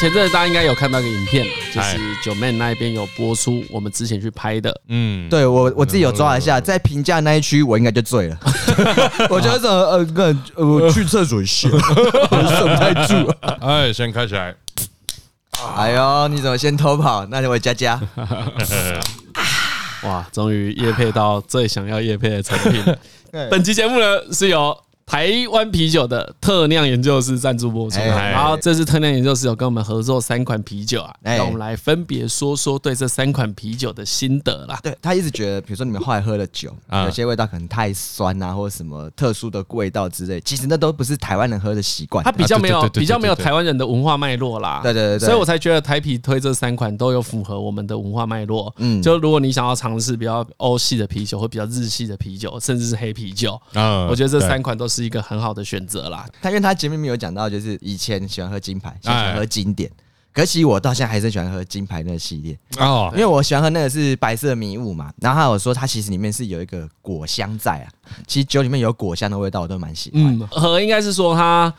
前阵子大家应该有看到一个影片，就是九妹那一边有播出我们之前去拍的。嗯，对我我自己有抓一下，在评价那一区我应该就醉了。我觉得这呃，个我去厕所一下，守不太住。哎，先开起来。哎呦，你怎么先偷跑？那就我佳佳。哇，终于夜配到最想要夜配的产品。本期节目呢是由。台湾啤酒的特酿研究室赞助播出，然后这次特酿研究室有跟我们合作三款啤酒啊，让我们来分别说说对这三款啤酒的心得啦。对，他一直觉得，比如说你们后来喝了酒，有些味道可能太酸啊，或者什么特殊的味道之类，其实那都不是台湾人喝的习惯。他比较没有比较没有台湾人的文化脉络啦。对对对，所以我才觉得台啤推这三款都有符合我们的文化脉络。嗯，就如果你想要尝试比较欧系的啤酒或比较日系的啤酒，甚至是黑啤酒，嗯，我觉得这三款都是一个很好的选择。啦，他因为他前面没有讲到，就是以前喜欢喝金牌，现在喜欢喝经典。可惜我到现在还是喜欢喝金牌那个系列哦，因为我喜欢喝那个是白色迷雾嘛。然后他有说，它其实里面是有一个果香在啊。其实酒里面有果香的味道，我都蛮喜欢。嗯，和应该是说他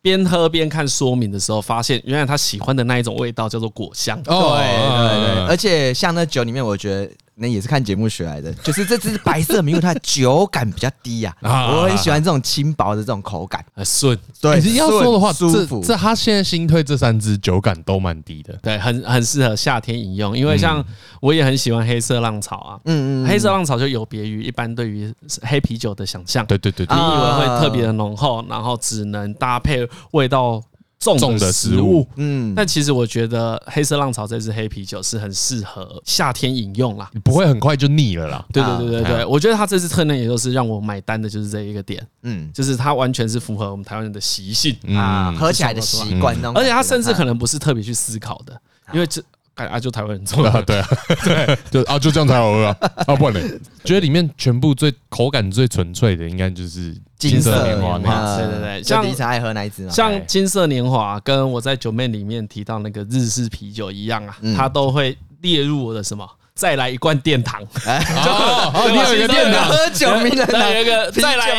边喝边看说明的时候，发现原来他喜欢的那一种味道叫做果香。对对对，而且像那酒里面，我觉得。那也是看节目学来的，就是这支白色迷雾，它的酒感比较低呀。我很喜欢这种轻薄的这种口感，很顺。对，你要说的话，舒服。这他现在新推这三支酒感都蛮低的，对，很很适合夏天饮用。因为像我也很喜欢黑色浪潮啊，嗯嗯，黑色浪潮就有别于一般对于黑啤酒的想象。对对对，你以为会特别的浓厚，然后只能搭配味道。重的食物，嗯，但其实我觉得黑色浪潮这支黑啤酒是很适合夏天饮用啦，你不会很快就腻了啦。对对对对对，我觉得它这次特嫩也就是让我买单的，就是这一个点，嗯，就是它完全是符合我们台湾人的习性啊，喝起来的习惯，而且它甚至可能不是特别去思考的，因为这。啊，就台湾人做的，对啊，对，就啊，就这样才好喝啊，啊，不然呢？觉得里面全部最口感最纯粹的，应该就是金色年华那对对对，像第一次爱喝那一支，像金色年华，跟我在九妹里面提到那个日式啤酒一样啊，它都会列入我的什么？再来一罐殿堂，哦你有一个殿堂。喝酒名人堂，有一个再来，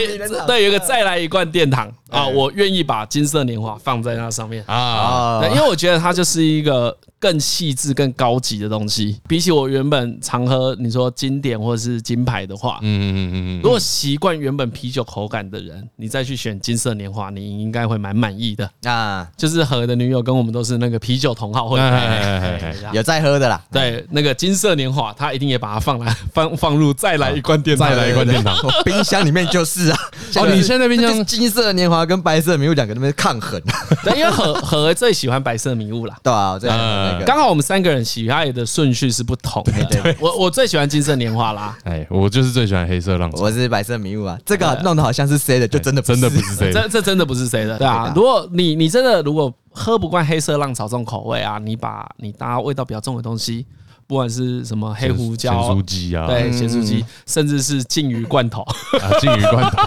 对，有一个再来一罐殿堂啊，我愿意把金色年华放在那上面啊，因为我觉得它就是一个更细致、更高级的东西。比起我原本常喝你说经典或者是金牌的话，嗯嗯嗯嗯，如果习惯原本啤酒口感的人，你再去选金色年华，你应该会蛮满意的啊。就是和的女友跟我们都是那个啤酒同好会，有在喝的啦。对，那个金色年。华他一定也把它放来放放入再来一罐电，再来一罐电脑，冰箱里面就是啊。哦，你现在冰箱金色年华跟白色迷雾两个那边抗衡。对，因为和和最喜欢白色迷雾啦。对啊，这样刚好我们三个人喜爱的顺序是不同的。对，我我最喜欢金色年华啦。哎，我就是最喜欢黑色浪潮。我是白色迷雾啊。这个弄得好像是谁的，就真的真的不是谁的。这这真的不是谁的。对啊，如果你你真的如果喝不惯黑色浪潮这种口味啊，你把你搭味道比较重的东西。不管是什么黑胡椒、咸酥鸡啊，对，咸酥鸡，甚至是鲸鱼罐头，啊，鲸鱼罐头，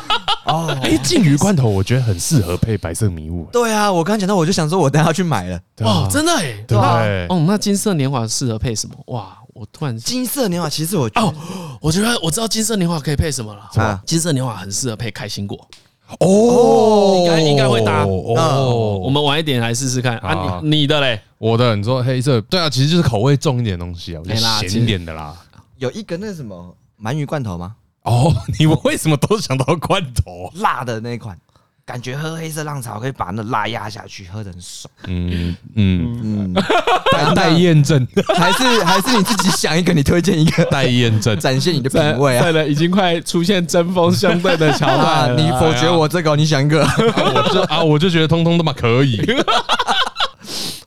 哦，哎，鲸鱼罐头，我觉得很适合配白色迷雾。对啊，我刚刚讲到，我就想说，我等下要去买了。哦，真的哎，对吧，哦，那金色年华适合配什么？哇，我突然金色年华，其实我哦，我觉得我知道金色年华可以配什么了。啊，金色年华很适合配开心果。哦，应该应该会搭。哦，我们晚一点来试试看啊。你你的嘞？我的，你说黑色，对啊，其实就是口味重一点的东西啊，咸一点的啦。有一个那什么鳗鱼罐头吗？哦，你们为什么都想到罐头？辣的那款。感觉喝黑色浪潮可以把那辣压下去，喝的很爽。嗯嗯嗯，待验证，还是还是你自己想一个，你推荐一个待验证，展现你的品味啊。对了，已经快出现针锋相对的桥段，你否决我这个，你想一个，我就啊，我就觉得通通都嘛可以。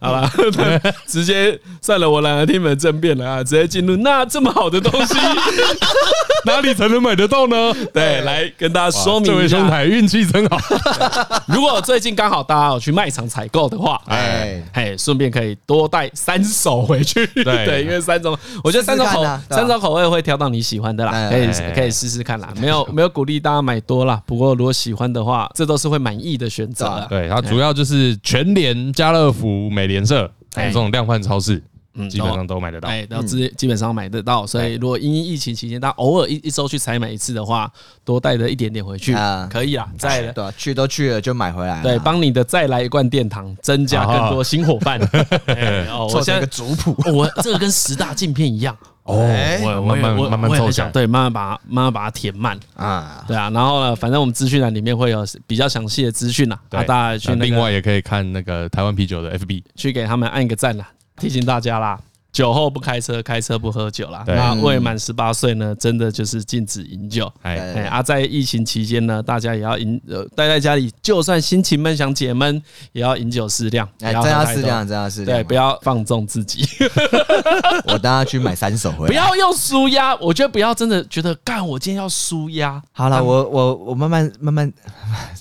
好了，直接算了，我懒得听你们争辩了啊！直接进入，那这么好的东西，哪里才能买得到呢？对，来跟大家说明一下，这位兄台运气真好。如果最近刚好大家有去卖场采购的话，哎嘿，顺便可以多带三手回去。对，因为三种，我觉得三种口三种口味会挑到你喜欢的啦，可以可以试试看啦。没有没有鼓励大家买多啦，不过如果喜欢的话，这都是会满意的选择。对，它主要就是全联、家乐福、美。颜色，还有这种量贩超市，嗯，基本上都买得到，哎，都基基本上买得到。所以如果因疫情期间，大家偶尔一一周去采买一次的话，多带着一点点回去，可以啊，再了，对，去都去了就买回来，对，帮你的再来一罐殿堂增加更多新伙伴。哦，我现在个族谱，我这个跟十大镜片一样。哦，我慢慢慢慢凑想，对，慢慢把它慢慢把它填满。啊，对啊，然后呢，反正我们资讯栏里面会有比较详细的资讯呐，大家去。另外也可以看那个台湾啤酒的 FB，去给他们按一个赞啦，提醒大家啦。酒后不开车，开车不喝酒啦。那未满十八岁呢，真的就是禁止饮酒。哎哎啊，在疫情期间呢，大家也要饮呃，待在家里，就算心情闷想解闷，也要饮酒适量。哎，真要适量，真要适量。对，不要放纵自己。我等下去买三手回来。不要用舒压，我觉得不要真的觉得干，我今天要舒压。好了，我我我慢慢慢慢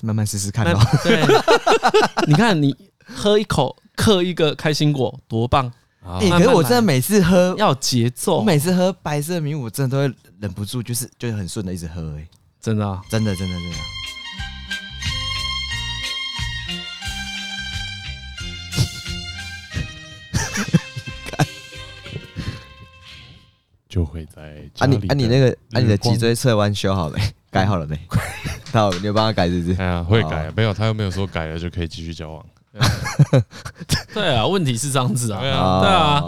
慢慢试试看。对，你看你喝一口，嗑一个开心果，多棒。欸、可是我真的每次喝要节奏，我每次喝白色迷雾，我真的都会忍不住，就是就是很顺的一直喝，哎，真的，真的，真的，真的，就会在啊你啊你那个啊你的脊椎侧弯修好了没？改好了没？好，你有帮他改是不是？哎呀，会改，没有他又没有说改了就可以继续交往。对啊，问题是这样子啊，对啊，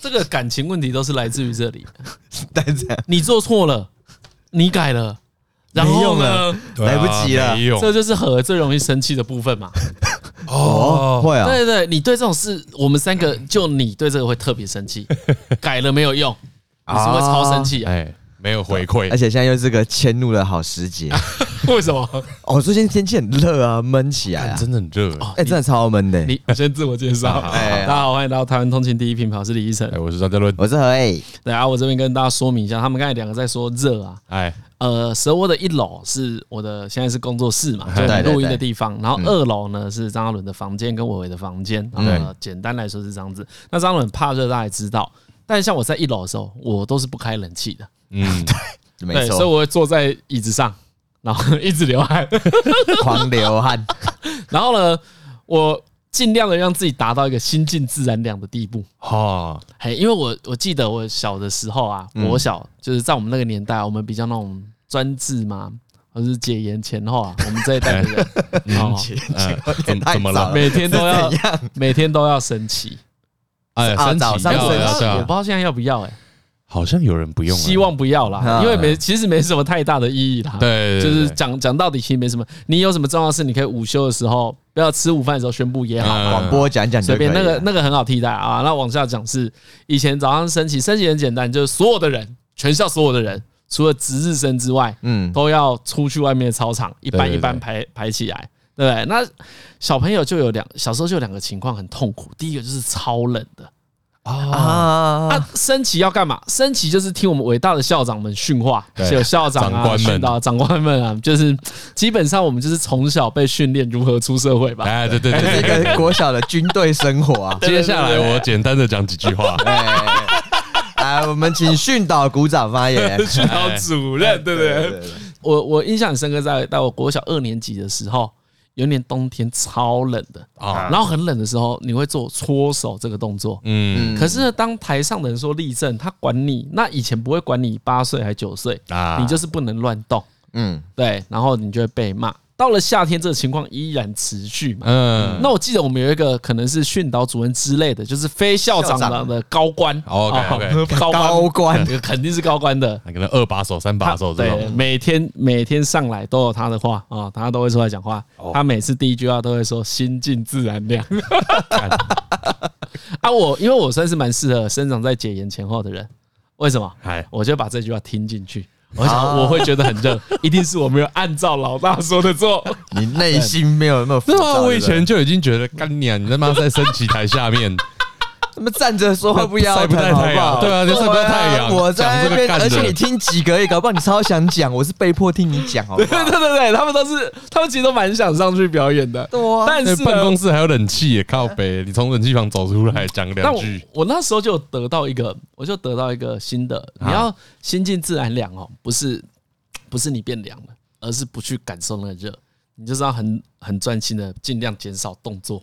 这个感情问题都是来自于这里。但是你做错了，你改了，然后呢，来不及了，这就是和最容易生气的部分嘛。哦，会啊，对对，你对这种事，我们三个就你对这个会特别生气，改了没有用，你是会超生气啊。没有回馈，而且现在又是个迁怒的好时节。为什么？哦，最近天气很热啊，闷起来，真的很热。哎，真的超闷的。你先自我介绍。大家好，欢迎来到台湾通勤第一品牌，我是李依晨。我是张嘉伦，我是何伟。对啊，我这边跟大家说明一下，他们刚才两个在说热啊。哎，呃，蛇窝的一楼是我的，现在是工作室嘛，就录音的地方。然后二楼呢是张嘉伦的房间跟伟伟的房间。呃，简单来说是这样子。那张嘉伦怕热，大家也知道。但是像我在一楼的时候，我都是不开冷气的。嗯。对，所以我会坐在椅子上，然后一直流汗，狂流汗。然后呢，我尽量的让自己达到一个心静自然凉的地步。哦，嘿，因为我我记得我小的时候啊，我小就是在我们那个年代，我们比较那种专制嘛，或是解严前后啊，我们这一代的人，怎么怎么了？每天都要每天都要升旗，哎，早上升旗，我不知道现在要不要哎。好像有人不用，希望不要啦，因为没其实没什么太大的意义啦。对，就是讲讲到底其实没什么。你有什么重要事，你可以午休的时候，不要吃午饭的时候宣布也好，广播讲讲随便。那个那个很好替代啊。那往下讲是以前早上升旗，升旗很简单，就是所有的人，全校所有的人，除了值日生之外，嗯，都要出去外面的操场，一班一班排排起来，对不对？那小朋友就有两，小时候就有两个情况很痛苦，第一个就是超冷的。啊，啊！升旗要干嘛？升旗就是听我们伟大的校长们训话，有校长啊、训导长官们啊，就是基本上我们就是从小被训练如何出社会吧。哎，对对对，是一个国小的军队生活啊。接下来我简单的讲几句话。哎，我们请训导鼓掌发言。训导主任，对不对？我我印象很深刻，在在我国小二年级的时候。有一年冬天超冷的。啊，然后很冷的时候，你会做搓手这个动作，嗯，可是呢，当台上的人说立正，他管你，那以前不会管你八岁还九岁啊，你就是不能乱动，嗯，对，然后你就会被骂。到了夏天，这个情况依然持续嘛。嗯，那我记得我们有一个可能是训导主任之类的，就是非校长的高官。OK，高官 肯定是高官的，可能二把手、三把手这每天每天上来都有他的话啊，他都会出来讲话。他每次第一句话都会说“心静自然凉”。啊，我因为我算是蛮适合生长在解严前后的人，为什么？哎，我就把这句话听进去。我想我会觉得很热，一定是我没有按照老大说的做。你内心没有那么对啊。我以前就已经觉得干你啊，你他妈在升旗台下面。他们站着说话不腰疼，好不好？对啊，就晒不到太阳。我在那边，而且你听几个，搞不好你超想讲，我是被迫听你讲，好不好？对对对对，他们都是，他们其实都蛮想上去表演的。但是办公室还有冷气也，靠北，你从冷气房走出来讲两句。我那时候就得到一个，我就得到一个新的，你要心静自然凉哦，不是不是你变凉了，而是不去感受那个热，你就是要很很专心的尽量减少动作。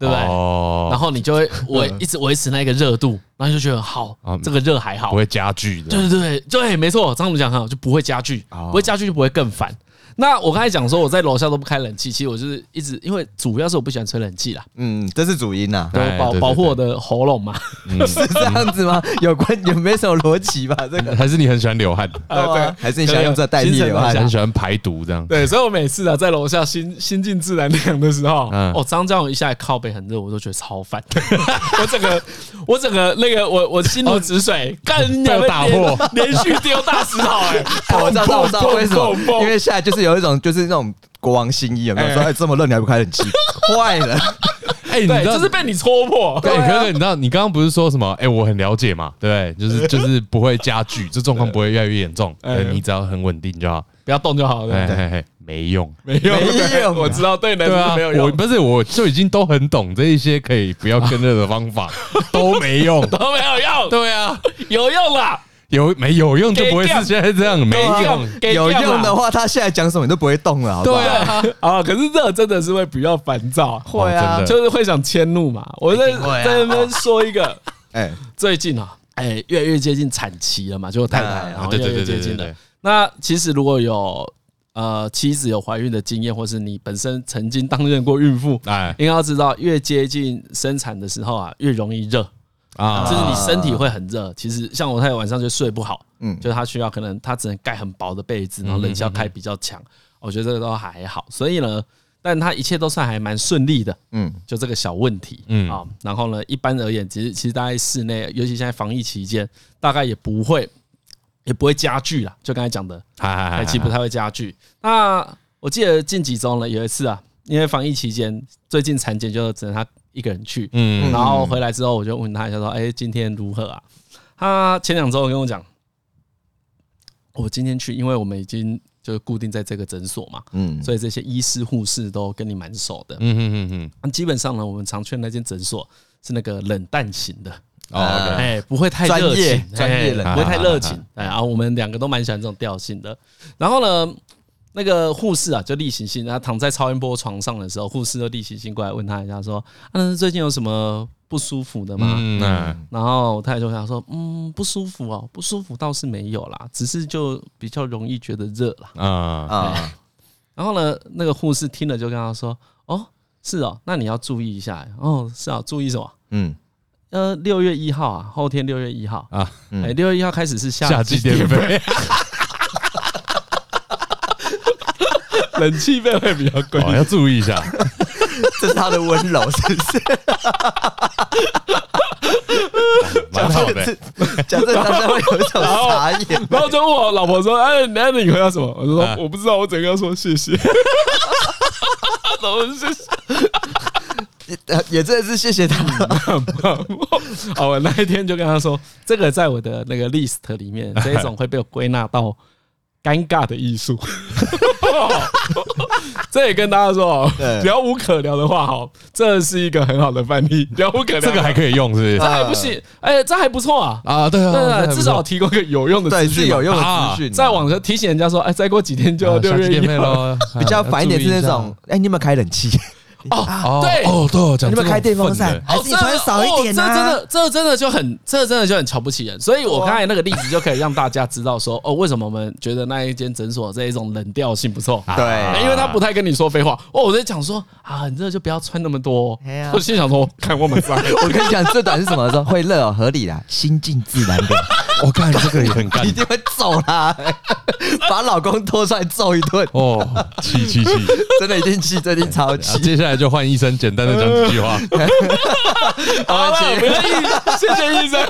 对不对？哦，然后你就会维一直维持那个热度，然后就觉得好，这个热还好，不会加剧的。对对对对，没错，张总讲很好，就不会加剧，不会加剧就不会更烦。那我刚才讲说我在楼下都不开冷气，其实我就是一直因为主要是我不喜欢吹冷气啦。嗯，这是主因呐，对，保保护我的喉咙嘛，是这样子吗？有关有没什么逻辑吧？这个 还是你很喜欢流汗？呃，对，还是你想用这代替流汗？很喜欢排毒这样。对，所以我每次啊在楼下心心静自然凉的时候，嗯哦，张这样一下来靠背很热，我都觉得超烦。我整个我整个那个我我心如止水，干你娘打破，连续丢大石头哎！我知道我知道为什么，因为现在就是有一种就是那种。国王新衣有没有说？哎，这么热你还不开冷气？坏了！哎，你知道这是被你戳破。对，可是你知道，你刚刚不是说什么？哎，我很了解嘛，对，就是就是不会加剧，这状况不会越来越严重。哎你只要很稳定就好，不要动就好了。对对对，没用，没用，没用。我知道，对，对啊，没有用。我不是，我就已经都很懂这一些可以不要跟热的方法，都没用，都没有用。对啊，有用啦。有没有用就不会是现在这样，没用。有用的话，他现在讲什么你都不会动了，好不好？对啊，啊，可是热真的是会比较烦躁，会啊，就是会想迁怒嘛。我在在那边说一个，哎，最近啊，哎，越来越接近产期了嘛，就太太，然后越来越接近了。那其实如果有呃妻子有怀孕的经验，或是你本身曾经担任过孕妇，哎，应该要知道，越接近生产的时候啊，越容易热。啊，就是你身体会很热。其实像我太太晚上就睡不好，嗯，就是她需要可能她只能盖很薄的被子，然后冷气要开比较强。我觉得这个都还好，所以呢，但她一切都算还蛮顺利的，嗯，就这个小问题，嗯啊，然后呢，一般而言，其实其实大概室内，尤其现在防疫期间，大概也不会也不会加剧啦。就刚才讲的，还其实不太会加剧。那我记得近几周呢，有一次啊，因为防疫期间，最近产检就只能她。一个人去，嗯，然后回来之后，我就问他一下，说：“哎，今天如何啊？”他前两周跟我讲，我今天去，因为我们已经就是固定在这个诊所嘛，嗯，所以这些医师护士都跟你蛮熟的，嗯嗯嗯嗯。基本上呢，我们常去那间诊所是那个冷淡型的，哦，哎，不会太热情，专业人，不会太热情，哎，然后我们两个都蛮喜欢这种调性的。然后呢，那个护士啊，就例行性，他躺在超音波床上的时候，护士就例行性过来问他一下，说：“啊，最近有什么不舒服的吗？”嗯，然后我太太就想说：“嗯，不舒服哦，不舒服倒是没有啦，只是就比较容易觉得热啦。”啊啊！然后呢，那个护士听了就跟他说：“哦，是哦，那你要注意一下。哦，是啊，注意什么？嗯，呃，六月一号啊，后天六月一号啊，哎，六月一号开始是夏季电费。”冷气费会比较贵，要注意一下。这是他的温柔，是不是？蛮好的。讲这讲这会有一种傻眼，然后就问我老婆说：“哎，那你回答什么？”我说：“我不知道，我只能说谢谢。”老谢谢，也真的是谢谢他。好，我那一天就跟他说：“这个在我的那个 list 里面，这一种会被我归纳到。”尴尬的艺术，这也跟大家说，聊无可聊的话，哈，这是一个很好的范例。聊无可聊，这个还可以用，是不是？这还不行，哎，这还不错啊！啊，对啊，至少提供个有用的资讯，有用的资讯。在网上提醒人家说，哎，再过几天就要六月一了，比较烦一点是那种，哎，你有没有开冷气？哦，对，哦，对，你们开电风扇，还是穿少一点呢？这真的，这真的就很，这真的就很瞧不起人。所以我刚才那个例子就可以让大家知道说，哦，为什么我们觉得那一间诊所这一种冷调性不错？对，因为他不太跟你说废话。哦，我在讲说啊，很热就不要穿那么多。我心想说，看我们脏。我跟你讲，最短是什么时候？会热哦，合理啦，心静自然的。我看这个也很干，一定会揍他，把老公拖出来揍一顿。哦，气气气，真的一定气，一定超气。接下来就换医生简单的讲几句话。好了，谢谢医生，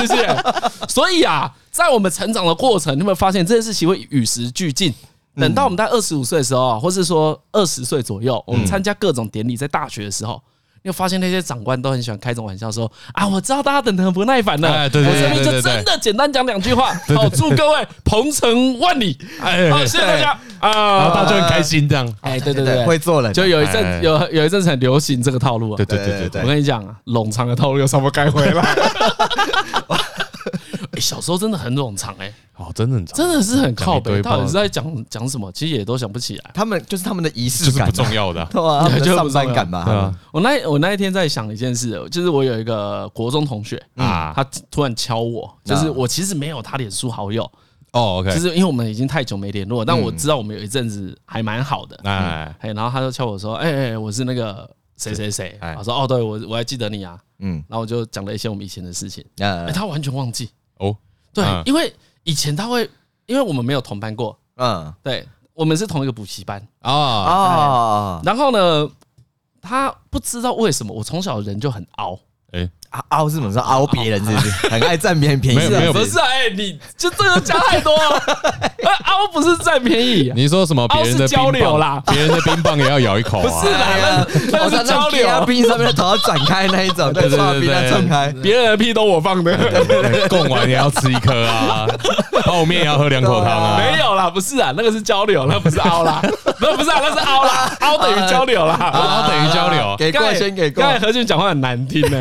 谢谢。所以啊，在我们成长的过程，你有没有发现这件事情会与时俱进？等到我们在二十五岁的时候，或是说二十岁左右，我们参加各种典礼，在大学的时候。又发现那些长官都很喜欢开这种玩笑，说啊，我知道大家等得很不耐烦了，我这边就真的简单讲两句话，好，祝各位鹏程万里，哎，好，谢谢大家。啊，然后大家就很开心这样，哎，对对对，会做人，就有一阵有有一阵很流行这个套路啊，对对对对对，我跟你讲啊，冗长的套路又什么该回来？小时候真的很冗长哎，哦，真的很长，真的是很靠北。到底是在讲讲什么？其实也都想不起来。他们就是他们的仪式感，不重要的，对啊，就上班感吧。对啊，我那我那一天在想一件事，就是我有一个国中同学啊，他突然敲我，就是我其实没有他脸书好友哦，OK，就是因为我们已经太久没联络，但我知道我们有一阵子还蛮好的，哎，然后他就敲我说，哎哎，我是那个。谁谁？谁？我说哦，对我我还记得你啊，嗯，然后我就讲了一些我们以前的事情，哎，他完全忘记哦，对，因为以前他会，因为我们没有同班过，嗯，对，我们是同一个补习班。啊啊，然后呢，他不知道为什么我从小人就很凹。哎，凹是什么说？凹别人是不是？很爱占别人便宜？没有，不是哎，你就这个讲太多了。凹不是占便宜，你说什么？别人的交流啦，别人的冰棒也要咬一口啊？不是啦，那是交流。冰上面的头要展开那一种，对对对，展开。别人的屁都我放的，贡丸也要吃一颗啊，泡面也要喝两口汤啊。没有啦，不是啊，那个是交流，那不是凹啦，那不是啊，那是凹啦，凹等于交流啦，凹等于交流。给过先给过。刚才何俊讲话很难听呢。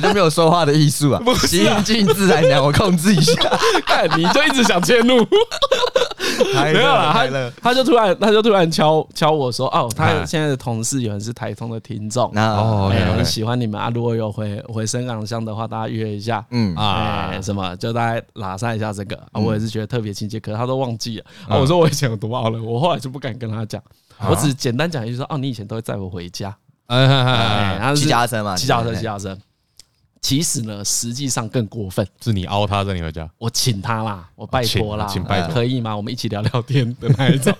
那我就没有说话的艺术 啊，心静自然凉，我控制一下。看，你就一直想迁怒，没有啦，他他就突然他就突然敲敲我说，哦，他现在的同事有人是台通的听众，哦，很喜欢你们啊，如果有回回深港乡的话，大家约一下，嗯。啊，什么就大家拉上一下这个，啊，我也是觉得特别亲切，可是他都忘记了，啊，我说我以前有多傲了，我后来就不敢跟他讲，我只简单讲一句说，哦，你以前都会载我回家，哎，骑脚踏车嘛，骑脚踏车，骑脚踏车。其实呢，实际上更过分，是你凹他在你回家，我请他啦，我拜托啦，请拜托，可以吗？我们一起聊聊天的那一种。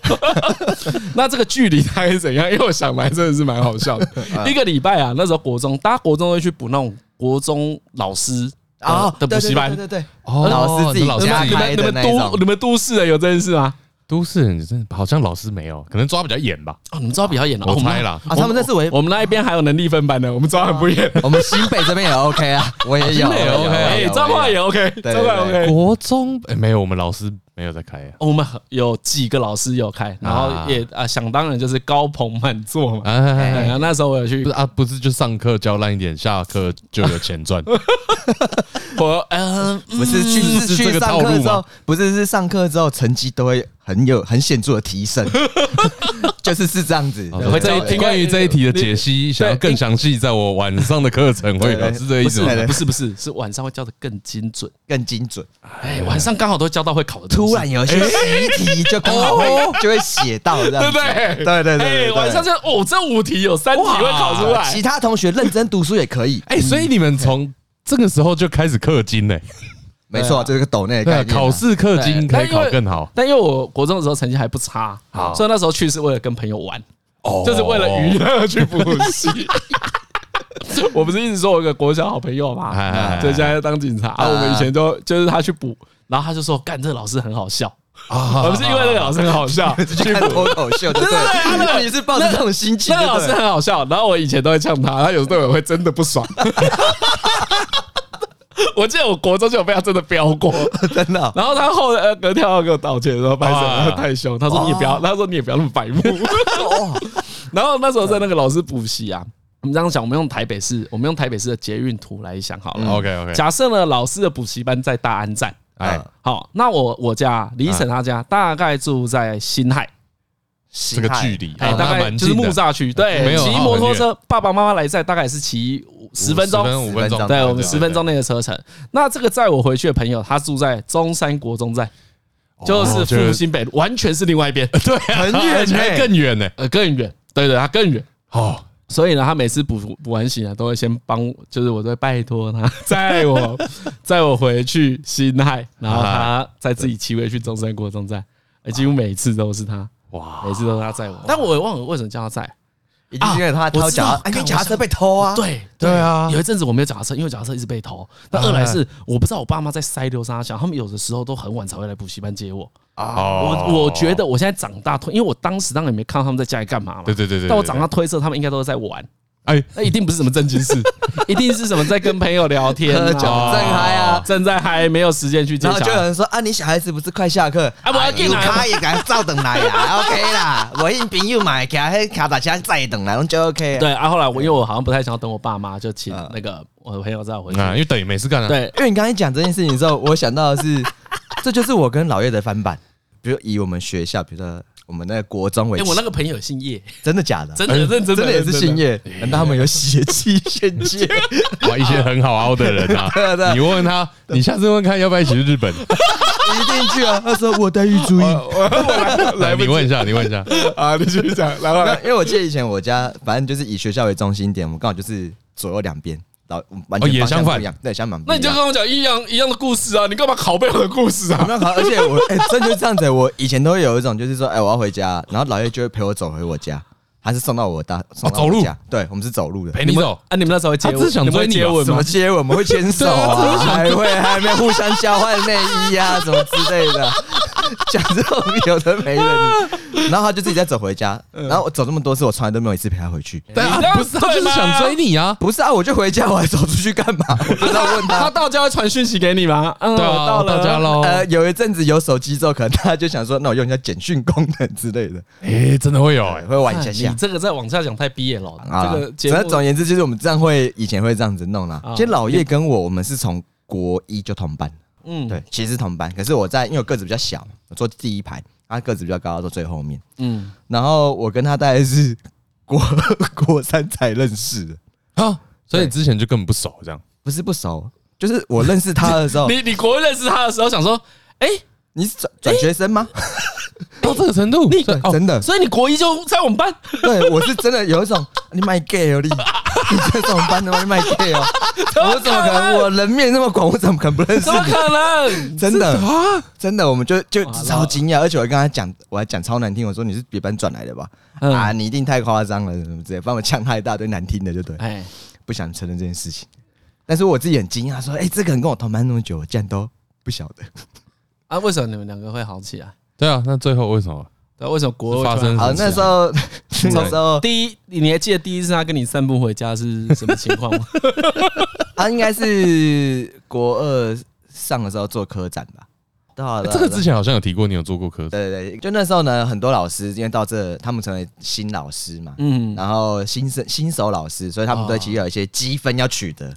那这个距离大概是怎样？因为我想来真的是蛮好笑的。一个礼拜啊，那时候国中，大家国中会去补那种国中老师啊的补习班，对对对，哦，老师自己家开的那种。你们都你们都市人有这件事吗？都市人真的好像老师没有，可能抓比较严吧。哦，你们抓比较严哦。我猜啦。啊，他们那是我我们那一边还有能力分班的，我们抓很不严。我们新北这边也 OK 啊，我也有。哎，彰化也 OK，彰化 OK。国中哎，没有，我们老师没有在开啊。我们有几个老师有开，然后也啊，想当然就是高朋满座嘛。哎，那时候我有去，不是啊，不是就上课教烂一点，下课就有钱赚。我嗯，不是去是去上课之后，不是是上课之后成绩都会。很有很显著的提升，就是是这样子。会这关于这一题的解析，想要更详细，在我晚上的课程会是这意思吗？不是不是，是晚上会教的更精准，更精准。哎，晚上刚好都教到会考的，突然有一些习题就刚好会就会写到，对不对？对对对，晚上就哦，这五题有三题会考出来，其他同学认真读书也可以。哎，所以你们从这个时候就开始氪金呢？没错，这是个抖内概念。考试氪金可以考更好，但因为我国中的时候成绩还不差，所以那时候去是为了跟朋友玩，就是为了娱乐去补习。我不是一直说我有个国小好朋友嘛，对现在当警察。我们以前都就是他去补，然后他就说干这个老师很好笑啊，我们是因为那个老师很好笑 去看脱口秀，对对对，那个也是抱着这种心情。那个老师很好笑，然后我以前都会呛他，他有时候也会真的不爽。我记得我国中就有被他真的飙过，真的。然后他后来隔天要给我道歉，说不好意思，太凶。他说你也不要，他说你也不要那么白目。然后那时候在那个老师补习啊，我们这样想，我们用台北市，我们用台北市的捷运图来想好了。OK OK。假设呢，老师的补习班在大安站，哎，好，那我我家李晨他家大概住在辛亥，这个距离哎，大概就是木栅区。对，骑摩托车，爸爸妈妈来载，大概是骑。十分钟，五分钟，对，我们十分钟内的车程。那这个载我回去的朋友，他住在中山国中站，就是复兴北路，完全是另外一边，对，很远，更远呢，呃，更远，对对，他更远。哦，所以呢，他每次补补完习啊，都会先帮，就是我在拜托他 载我，载我回去辛亥，然后他再自己骑回去中山国中站，几乎每次都是他，哇，每次都是他载我，但我也忘了为什么叫他载。一定是因为他偷脚，哎，脚踏车被偷啊！对对啊，有一阵子我没有脚踏车，因为脚踏车一直被偷。那二来是我不知道我爸妈在塞流沙想，他们有的时候都很晚才会来补习班接我。我我觉得我现在长大推，因为我当时当然也没看到他们在家里干嘛嘛。对对对对。但我长大推测他们应该都是在玩。哎，那一定不是什么正经事，一定是什么在跟朋友聊天、喝酒、正嗨啊，正在嗨，没有时间去接。然后就有人说啊，你小孩子不是快下课啊？我要给他也给他照等来呀，OK 啦。我应朋友买，卡，嘿卡打车再等来，我就 OK。对啊，后来我因为我好像不太想要等我爸妈，就请那个我的朋友载我回去。因为等于没事干了。对，因为你刚才讲这件事情的时候，我想到的是，这就是我跟老叶的翻版。比如以我们学校，比如说。我们那个国中为，哎，我那个朋友姓叶，真的假的？真的认真，真的也是姓叶。难道他们有血气献祭？哇，一些很好凹的人啊！你问问他，你下次问看要不要一起去日本？一定去啊！他说我待遇注意。来，你问一下，你问一下啊！你继续讲，来吧。因为我记得以前我家，反正就是以学校为中心点，我们刚好就是左右两边。完全也相反，对，相反。那你就跟我讲一样一样的故事啊！你干嘛拷贝我的故事啊？没有拷，而且我哎，真就是这样子。我以前都会有一种，就是说，哎，我要回家，然后老爷就会陪我走回我家，还是送到我大送到我家。对，我们是走路的，陪你走啊！你们那时候会接吻？你们会接吻吗？怎么接吻？我们会牵手啊，还会还没互相交换内衣啊，什么之类的。讲这种有的没的，然后他就自己再走回家，然后我走这么多次，我从来都没有一次陪他回去。对啊，不是他就是想追你啊，不是啊，我就回家，我还走出去干嘛？我不知道问他，他到家会传讯息给你吗？嗯，对啊，到了家喽。呃，有一阵子有手机之后，可能他就想说，那我用一下简讯功能之类的。哎，真的会有，哎，会玩一下下。你这个再往下讲太毕业了。啊，这个反正总而言之，就是我们这样会以前会这样子弄啦。其实老叶跟我，我们是从国一就同班。嗯，对，其实同班，可是我在，因为我个子比较小，我坐第一排，他个子比较高，坐最后面。嗯，然后我跟他大概是 国国三才认识的啊，所以之前就根本不熟，这样不是不熟，就是我认识他的时候，你你国一认识他的时候想说，哎，你是转转学生吗？到这个程度，你真的，所以你国一就在我们班，对 我是真的有一种你卖 gay 哦，你你在这种班的吗？你卖 gay 哦。我怎么可能？我人面那么广，我怎么可能不认识你？怎么可能？真的啊，真的，我们就就超惊讶，而且我还跟他讲，我还讲超难听，我说你是别班转来的吧？啊，你一定太夸张了，什么之类，帮我呛他一大堆难听的，就对。哎，不想承认这件事情，但是我自己很惊讶，说，哎，这个人跟我同班那么久，我竟然都不晓得啊？为什么你们两个会好起来？对啊，那最后为什么？那，为什么国发生？好，那时候那时候第一，你还记得第一次他跟你散步回家是什么情况吗？他应该是国二上的时候做科展吧？对，这个之前好像有提过，你有做过科展？对对对，就那时候呢，很多老师因为到这，他们成为新老师嘛，嗯，然后新生新手老师，所以他们都其实有一些积分要取得。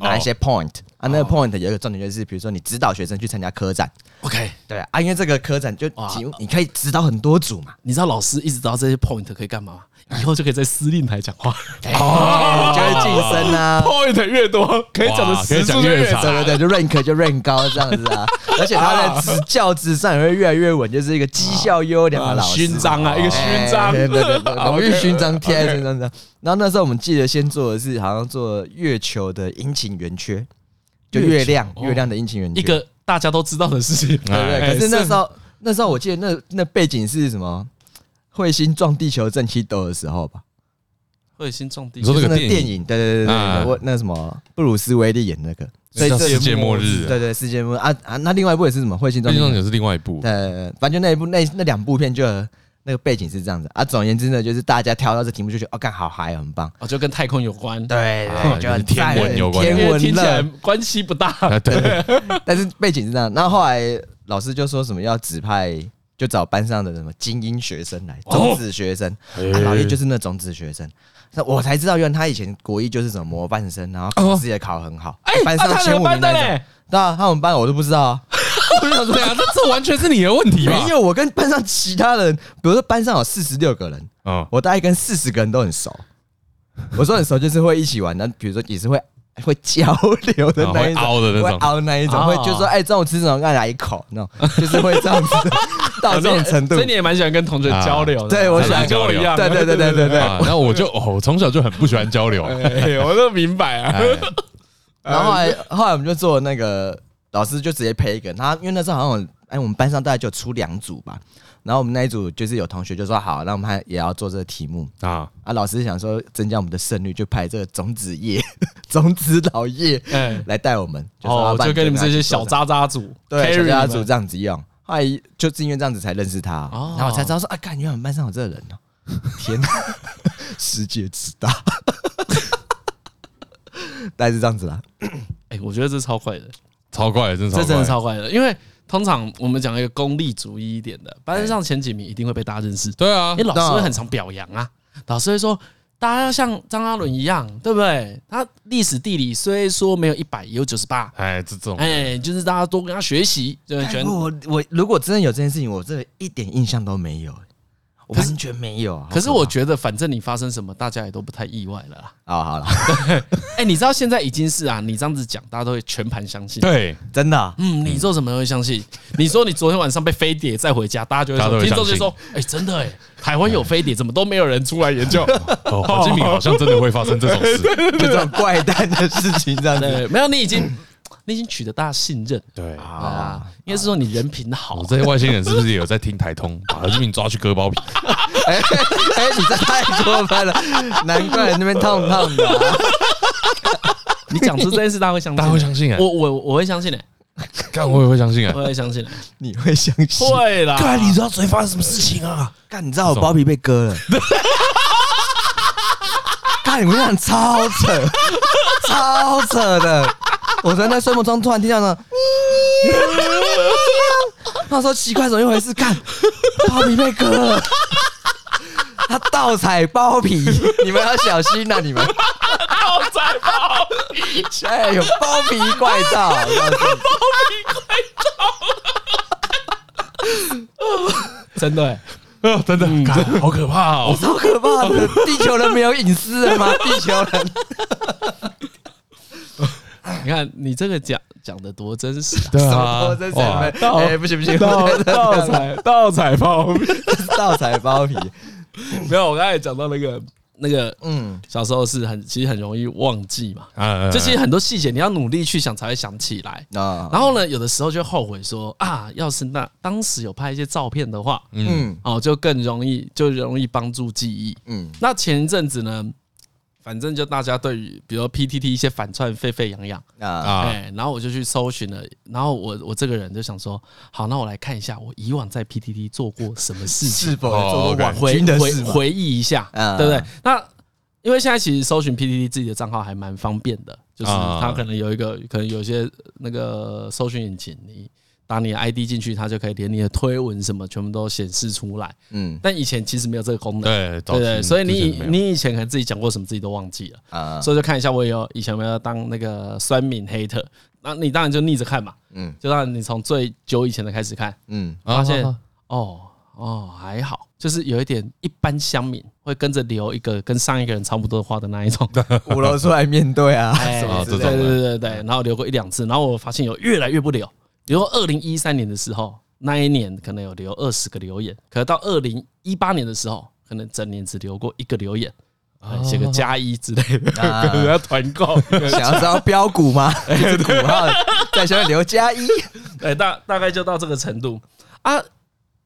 拿一些 point 啊，那个 point 有一个重点就是，比如说你指导学生去参加科展，OK，对啊，因为这个科展就你可以指导很多组嘛，你知道老师一直知道这些 point 可以干嘛？以后就可以在司令台讲话，哦，就会晋升啊，point 越多可以讲的时数越长，对对对，就 rank 就 rank 高这样子啊，而且他在执教之上也会越来越稳，就是一个绩效优良的老师，勋章啊，一个勋章，对对对，荣誉勋章贴在身上。然后那时候我们记得先做的是，好像做月球的阴晴圆缺，就月亮月亮的阴晴圆缺，一个大家都知道的事情，对对。可是那时候那时候我记得那那背景是什么？彗星撞地球正气斗的时候吧？彗星撞地球，你说那个电影？对对对对，我那什么布鲁斯威利演那个，所以世界末日，对对，世界末日啊啊！那另外一部也是什么彗星撞地球也是另外一部，对，反正那一部那那两部片就。那个背景是这样子。啊，总而言之呢，就是大家挑到这题目就觉得哦，干好嗨，很棒。哦，就跟太空有关，对，就跟天文有关，天文听起来关系不大，对。但是背景是这样，然后后来老师就说什么要指派，就找班上的什么精英学生来，种子学生，老叶就是那种子学生，那我才知道，原来他以前国一就是什么模范生，然后考试也考很好，哎，班上前五名那种，对啊，他们班我都不知道。我想说，呀，这这完全是你的问题吧？因为我跟班上其他人，比如说班上有四十六个人，嗯，我大概跟四十个人都很熟。我说很熟，就是会一起玩，那比如说也是会会交流的那一种，凹的那种，会凹那一种，会就说，哎，中午吃什么？来一口，那种就是会这样子到这种程度。所以你也蛮喜欢跟同学交流的，对我喜欢交流，对对对对对对。然后我就哦，我从小就很不喜欢交流，我都明白啊。然后后来后来我们就做那个。老师就直接配一个他，因为那时候好像哎，我们班上大概就出两组吧。然后我们那一组就是有同学就说好，那我们还也要做这个题目啊啊！老师想说增加我们的胜率，就派这个种子叶、种子老叶来带我们。哦，就跟你们这些小渣渣组，对，小渣渣组这样子用。后来就是因为这样子才认识他，然后我才知道说啊，感觉我们班上有这个人哦！天哪，世界之大。大概是这样子啦。哎，我觉得这超快的，超快的，真的，这真的超快的。因为通常我们讲一个功利主义一点的，班上前几名一定会被大家认识。对啊，因为老师会很常表扬啊，老师会说。大家要像张阿伦一样，对不对？他历史地理虽说没有一百，也有九十八。哎，这种，哎，就是大家多跟他学习。就觉得我我如果真的有这件事情，我真的一点印象都没有。完全没有啊！可是我觉得，反正你发生什么，大家也都不太意外了啦。哦，好了，哎，你知道现在已经是啊，你这样子讲，大家都会全盘相信。对，真的。嗯，你做什么都会相信。你说你昨天晚上被飞碟再回家，大家就会说，听众就说，哎，真的哎，台湾有飞碟，怎么都没有人出来研究？何敬明好像真的会发生这种事，这种怪诞的事情，这样子。没有，你已经。你已经取得大家信任，对啊，应该是说你人品好。这些外星人是不是也有在听台通，把何志明抓去割包皮？哎哎，你这太过分了，难怪那边烫烫的。你讲出这件事，大家会相信？大家会相信啊？我我我会相信哎，干我也会相信啊，我会相信，你会相信？会啦。干，你知道昨天发生什么事情啊？干，你知道我包皮被割了？干，你们俩超扯，超扯的。我昨天在睡梦中突然听到了，他说奇怪，怎么一回事？看包皮被割了，他盗采包皮，你们要小心呐！你们盗采包皮，哎，有包皮怪盗，包皮怪盗，真的，真的，好可怕哦，好可怕的！地球人没有隐私了吗？地球人。你看，你这个讲讲的多真实啊！对啊，多真实！哎，不行不行，盗盗采盗采包皮，盗采包皮。没有，我刚才讲到那个那个，嗯，小时候是很其实很容易忘记嘛。啊，这些很多细节你要努力去想才会想起来啊。然后呢，有的时候就后悔说啊，要是那当时有拍一些照片的话，嗯，哦，就更容易就容易帮助记忆。嗯，那前一阵子呢？反正就大家对于，比如说 PTT 一些反串沸沸扬扬啊，哎，然后我就去搜寻了，然后我我这个人就想说，好，那我来看一下我以往在 PTT 做过什么事情，是否做过回回回忆一下，对不对？那因为现在其实搜寻 PTT 自己的账号还蛮方便的，就是它可能有一个，可能有些那个搜寻引擎你。打你的 ID 进去，它就可以连你的推文什么全部都显示出来。嗯，但以前其实没有这个功能。对对对，所以你你以前可能自己讲过什么，自己都忘记了啊。所以就看一下，我有以前有没有当那个酸敏 hater？那你当然就逆着看嘛。嗯，就让你从最久以前的开始看。嗯，发现哦哦还好，就是有一点一般乡民会跟着留一个跟上一个人差不多话的那一种。五楼出来面对啊，对对对对对，然后留过一两次，然后我发现有越来越不留。比如说二零一三年的时候，那一年可能有留二十个留言，可是到二零一八年的时候，可能整年只留过一个留言，写个加一之类的，可能要团购，想要知道标股吗？股号在下面留加一，哎，大大概就到这个程度啊。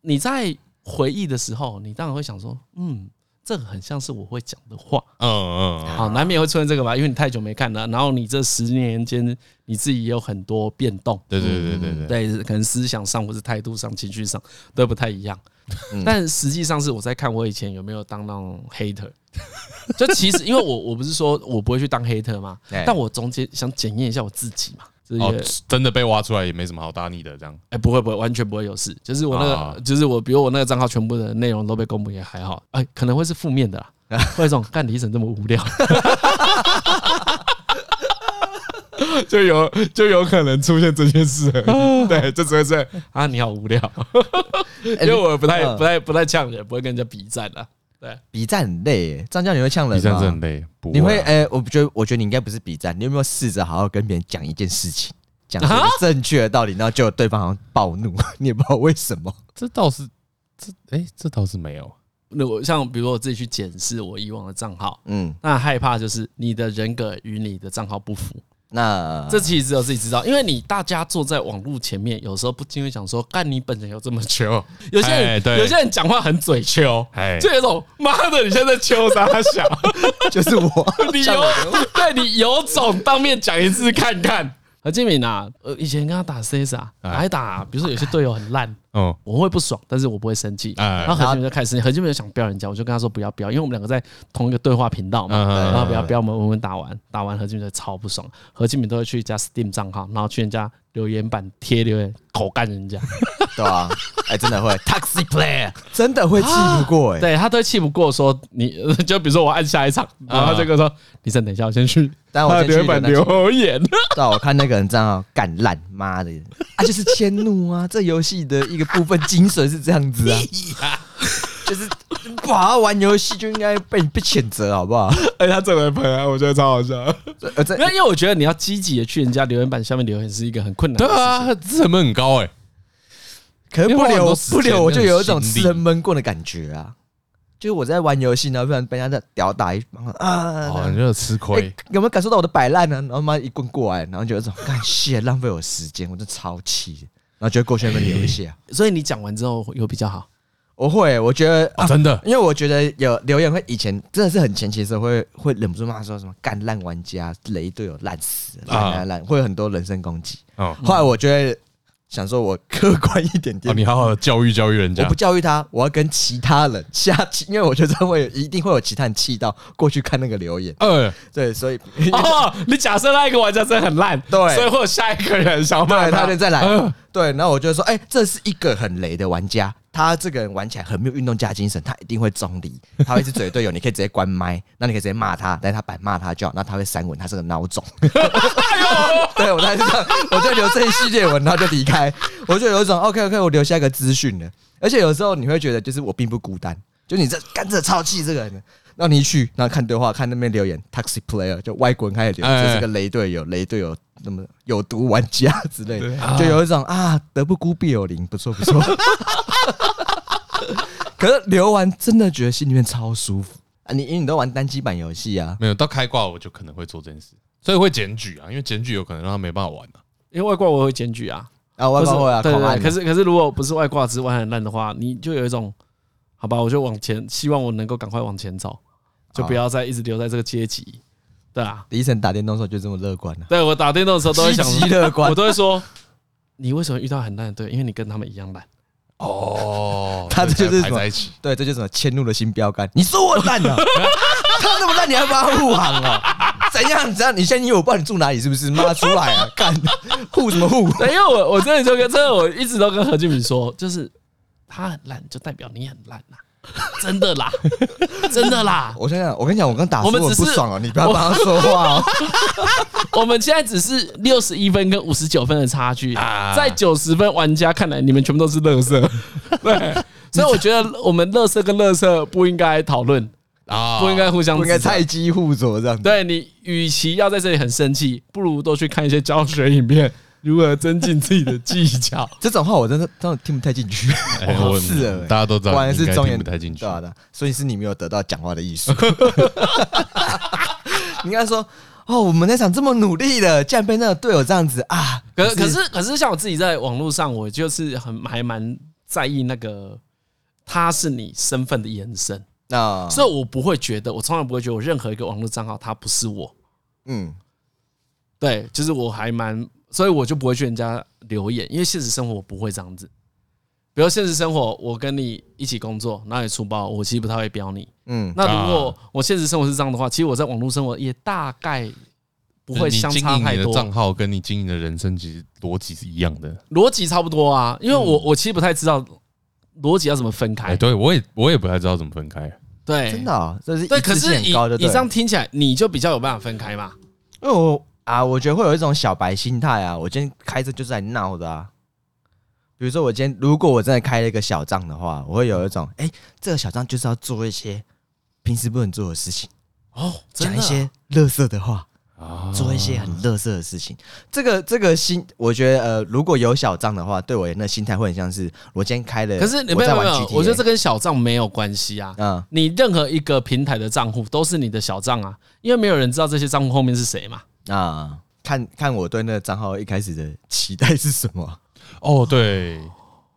你在回忆的时候，你当然会想说，嗯。这个很像是我会讲的话，嗯嗯，好，难免会出现这个吧，因为你太久没看了，然后你这十年间你自己也有很多变动，对对对对对，对，可能思想上或是态度上、情绪上都不太一样，但实际上是我在看我以前有没有当那种 hater，就其实因为我我不是说我不会去当 hater 吗？但我中间想检验一下我自己嘛。哦，真的被挖出来也没什么好打你的，这样。哎，不会不会，完全不会有事。就是我那个，就是我，比如我那个账号全部的内容都被公布也还好。哎，可能会是负面的啦，会一种干李晨这么无聊，就有就有可能出现这件事。对，就只会是啊，你好无聊，因为我不太不太不太呛人，不会跟人家比战的。对，比战很累，张教你会呛人吗？比战真很累，你会哎，我觉得，我觉得你应该不是比战，你有没有试着好好跟别人讲一件事情，讲正确的道理，然后就对方好像暴怒，你也不知道为什么？这倒是，这哎，这倒是没有。那我像比如说我自己去检视我以往的账号，嗯，那害怕就是你的人格与你的账号不符。那这其实只有自己知道，因为你大家坐在网络前面，有时候不禁会想说：“干你本人有这么秋？” 有些人有些人讲话很嘴秋，就有种妈的，你现在秋啥想？就是我，你有对你有种当面讲一次看看，何敬敏啊，呃，以前跟他打 CS 啊，挨打，比如说有些队友很烂，哦，我会不爽，但是我不会生气。然后何俊明就开始生气，何俊明就想飙人家，我就跟他说不要飙，因为我们两个在同一个对话频道嘛，然后不要飙，我们稳稳打完，打完何俊明就超不爽，何敬敏都会去加 Steam 账号，然后去人家留言板贴留言，口干人家，对啊，哎，真的会 Toxic Player，真的会气不过哎，对他都气不过，说你 就比如说我按下一场，然后这个说，你先等一下，我先去。但我留言板留言，对，我看那个人账号干烂，妈的，啊，就是迁怒啊！这游戏的一个部分精神是这样子啊，就是不好好玩游戏就应该被被谴责，好不好？哎，他这么喷啊，我觉得超好笑。呃，因为因为我觉得你要积极的去人家留言板下面留言是一个很困难。对啊，成本很高哎，可是不留不留，我就有一种吃人闷棍的感觉啊。就是我在玩游戏，然后不然被人家在屌打一啊！哦，你就吃亏、欸，有没有感受到我的摆烂呢？然后妈一棍过来，然后就有种感谢浪费我时间，我真超气。然后觉得过去那边留一下，所以你讲完之后有比较好？我会，我觉得、啊、真的，因为我觉得有留言会以前真的是很前期的时候会会忍不住骂说什么干烂玩家、雷队友烂死、烂烂烂，会有很多人身攻击。哦，后来我觉得。想说，我客观一点点，你好好的教育教育人家。我不教育他，我要跟其他人下棋，因为我觉得会一定会有其他人气到过去看那个留言。嗯，对，所以哦，你假设那一个玩家真的很烂，对，所以会有下一个人想骂他，他再来。对，然后我就说，哎，这是一个很雷的玩家。他这个人玩起来很没有运动家精神，他一定会中离，他会一直嘴队友，你可以直接关麦，那你可以直接骂他，但他板骂他就好，那他会删文，他是个孬种。对，我在这样，我就留这一系列文，然后就离开，我就有一种 OK OK，我留下一个资讯了。而且有时候你会觉得，就是我并不孤单，就你这干这超气这个人，那你一去，然后看对话，看那边留言，Toxic Player 就外国人开始留言，这是个雷队友，雷队友那么有毒玩家之类的，就有一种啊，德不孤必有邻，不错不错。可是留完真的觉得心里面超舒服啊！你因为你都玩单机版游戏啊，没有到开挂我就可能会做这件事，所以会检举啊，因为检举有可能让他没办法玩啊。因为外挂我会检举啊，啊外挂会啊，对对，对。可是可是如果不是外挂，只是玩很烂的话，你就有一种好吧，我就往前，希望我能够赶快往前走，就不要再一直留在这个阶级。对啊，李医生打电动的时候就这么乐观了。对我打电动的时候都会想积极乐观，我都会说，你为什么遇到很烂的队？因为你跟他们一样烂。哦，他这就是什么？对，这就是什么？迁怒的新标杆。你说我烂啊？他那么烂，你还帮他护航啊？怎样？怎样？你现在以为我不知道你住哪里是不是？妈出来啊！干护什么护？因为我我真的就跟真的我一直都跟何俊敏说，就是他很烂，就代表你很烂呐。真的啦，真的啦！我想想，我跟你讲，我刚打，我们只是不爽哦，你不要帮他说话哦。我们现在只是六十一分跟五十九分的差距，在九十分玩家看来，你们全部都是乐色。对，所以我觉得我们乐色跟乐色不应该讨论啊，不应该互相，不应该菜鸡互啄这样。对，你，与其要在这里很生气，不如多去看一些教学影片。如何增进自己的技巧？这种话我真的真的听不太进去。我是，大家都知道，果然是中原不太进去。对的，所以是你没有得到讲话的艺术。你 应该说，哦，我们那场这么努力的，竟然被那个队友这样子啊！可可是可是，像我自己在网络上，我就是很还蛮在意那个，他是你身份的延伸啊，所以我不会觉得，我从来不会觉得我任何一个网络账号他不是我。嗯，对，就是我还蛮。所以我就不会去人家留言，因为现实生活我不会这样子。比如现实生活，我跟你一起工作，哪里出包，我其实不太会标你。嗯，那如果我现实生活是这样的话，其实我在网络生活也大概不会相差太多。账号跟你经营的人生其实逻辑是一样的，逻辑差不多啊。因为我我其实不太知道逻辑要怎么分开。对，我也我也不太知道怎么分开。对，真的啊，这是对。可是你你这样听起来，你就比较有办法分开嘛？因为我。啊，我觉得会有一种小白心态啊！我今天开车就是来闹的啊。比如说，我今天如果我真的开了一个小账的话，我会有一种，哎、欸，这个小账就是要做一些平时不能做的事情哦，讲一些乐色的话，做一些很乐色的事情。这个这个心，我觉得呃，如果有小账的话，对我那心态会很像是我今天开了，可是你没有没有，我觉得这跟小账没有关系啊。嗯，你任何一个平台的账户都是你的小账啊，因为没有人知道这些账户后面是谁嘛。啊，看看我对那个账号一开始的期待是什么？哦，对，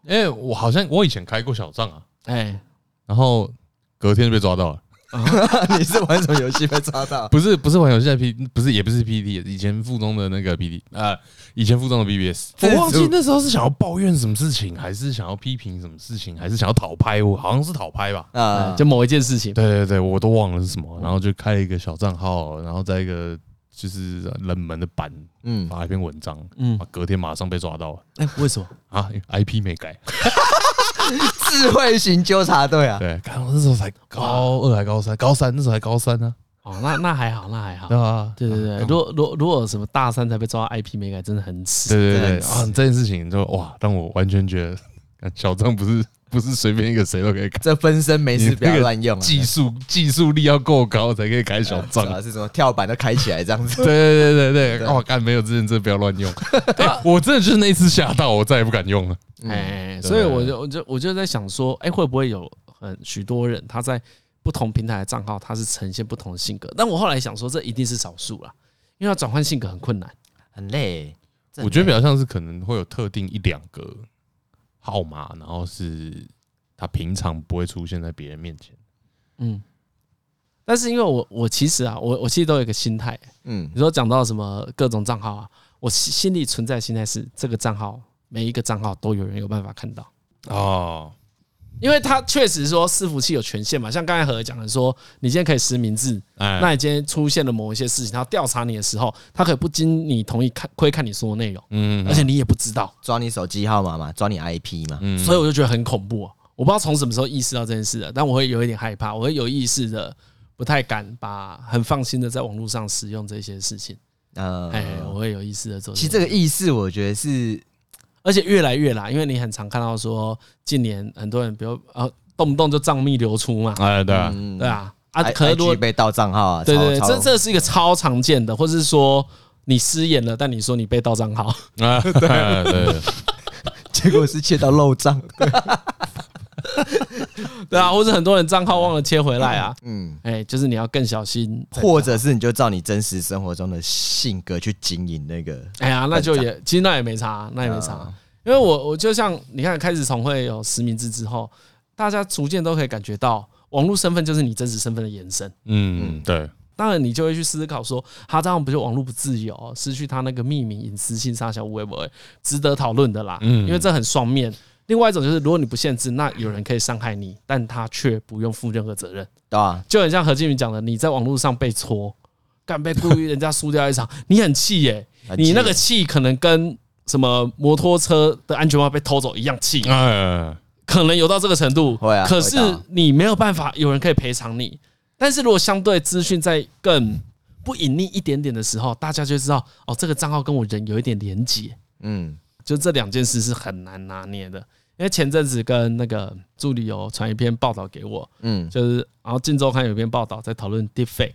因为我好像我以前开过小账啊，哎，然后隔天就被抓到了。你是玩什么游戏被抓到？不是，不是玩游戏在 P，不是，也不是 PT，以前附中的那个 PT，啊，以前附中的 BBS。我忘记那时候是想要抱怨什么事情，还是想要批评什么事情，还是想要讨拍？我好像是讨拍吧，啊，就某一件事情。对对对，我都忘了是什么，然后就开了一个小账号，然后在一个就是冷门的版，嗯，发一篇文章，嗯，隔天马上被抓到了。哎，为什么 啊？IP 没改。智慧型纠察队啊！对，看我那时候才高二还高三，高三那时候还高三呢。哦，那那还好，那还好。对啊，对对对。如果如果如果什么大三才被抓到 IP 没改，真的很耻。对对对啊，这件事情就哇，让我完全觉得小张不是不是随便一个谁都可以改。这分身没事不要乱用，技术技术力要够高才可以改小张。是什么跳板都开起来这样子？对对对对对。哦，干没有之前真的不要乱用。我真的就是那一次吓到，我再也不敢用了。哎，所以我就我就我就在想说，哎，会不会有很许多人他在不同平台的账号，他是呈现不同的性格？但我后来想说，这一定是少数啦，因为要转换性格很困难，很累。我觉得比较像是可能会有特定一两个号码，然后是他平常不会出现在别人面前。嗯，但是因为我我其实啊，我我其实都有一个心态，嗯，你说讲到什么各种账号啊，我心里存在的心态是这个账号。每一个账号都有人有办法看到哦，因为他确实说伺服器有权限嘛，像刚才何讲的说，你今天可以实名制，那你今天出现了某一些事情，他调查你的时候，他可以不经你同意看窥看你说的内容，嗯，而且你也不知道抓你手机号码嘛，抓你 IP 嘛，所以我就觉得很恐怖啊！我不知道从什么时候意识到这件事的，但我会有一点害怕，我会有意识的不太敢把很放心的在网络上使用这些事情，呃，哎，我会有意识的做。其实这个意识，我觉得是。而且越来越啦，因为你很常看到说，近年很多人，比如呃，动不动就账密流出嘛，哎，对啊，对啊，啊，可能多被盗账号啊，对对，这这是一个超常见的，或是说你失言了，但你说你被盗账号。啊，对对，结果是切到漏账。对啊，或者很多人账号忘了切回来啊，嗯，哎，就是你要更小心，或者是你就照你真实生活中的性格去经营那个，哎呀，那就也其实那也没差，那也没差，因为我我就像你看，开始从会有实名制之后，大家逐渐都可以感觉到，网络身份就是你真实身份的延伸，嗯，对，当然你就会去思考说，他这样不就网络不自由，失去他那个秘密隐私性啥小会不会值得讨论的啦，嗯，因为这很双面。另外一种就是，如果你不限制，那有人可以伤害你，但他却不用负任何责任，对啊，就很像何敬明讲的，你在网络上被戳，干被故意人家输掉一场，你很气耶，你那个气可能跟什么摩托车的安全帽被偷走一样气，可能有到这个程度，可是你没有办法，有人可以赔偿你。但是如果相对资讯在更不隐匿一点点的时候，大家就知道哦，这个账号跟我人有一点连结，嗯，就这两件事是很难拿捏的。因为前阵子跟那个助理有传一篇报道给我，嗯，就是然后《镜周刊》有一篇报道在讨论 Deepfake，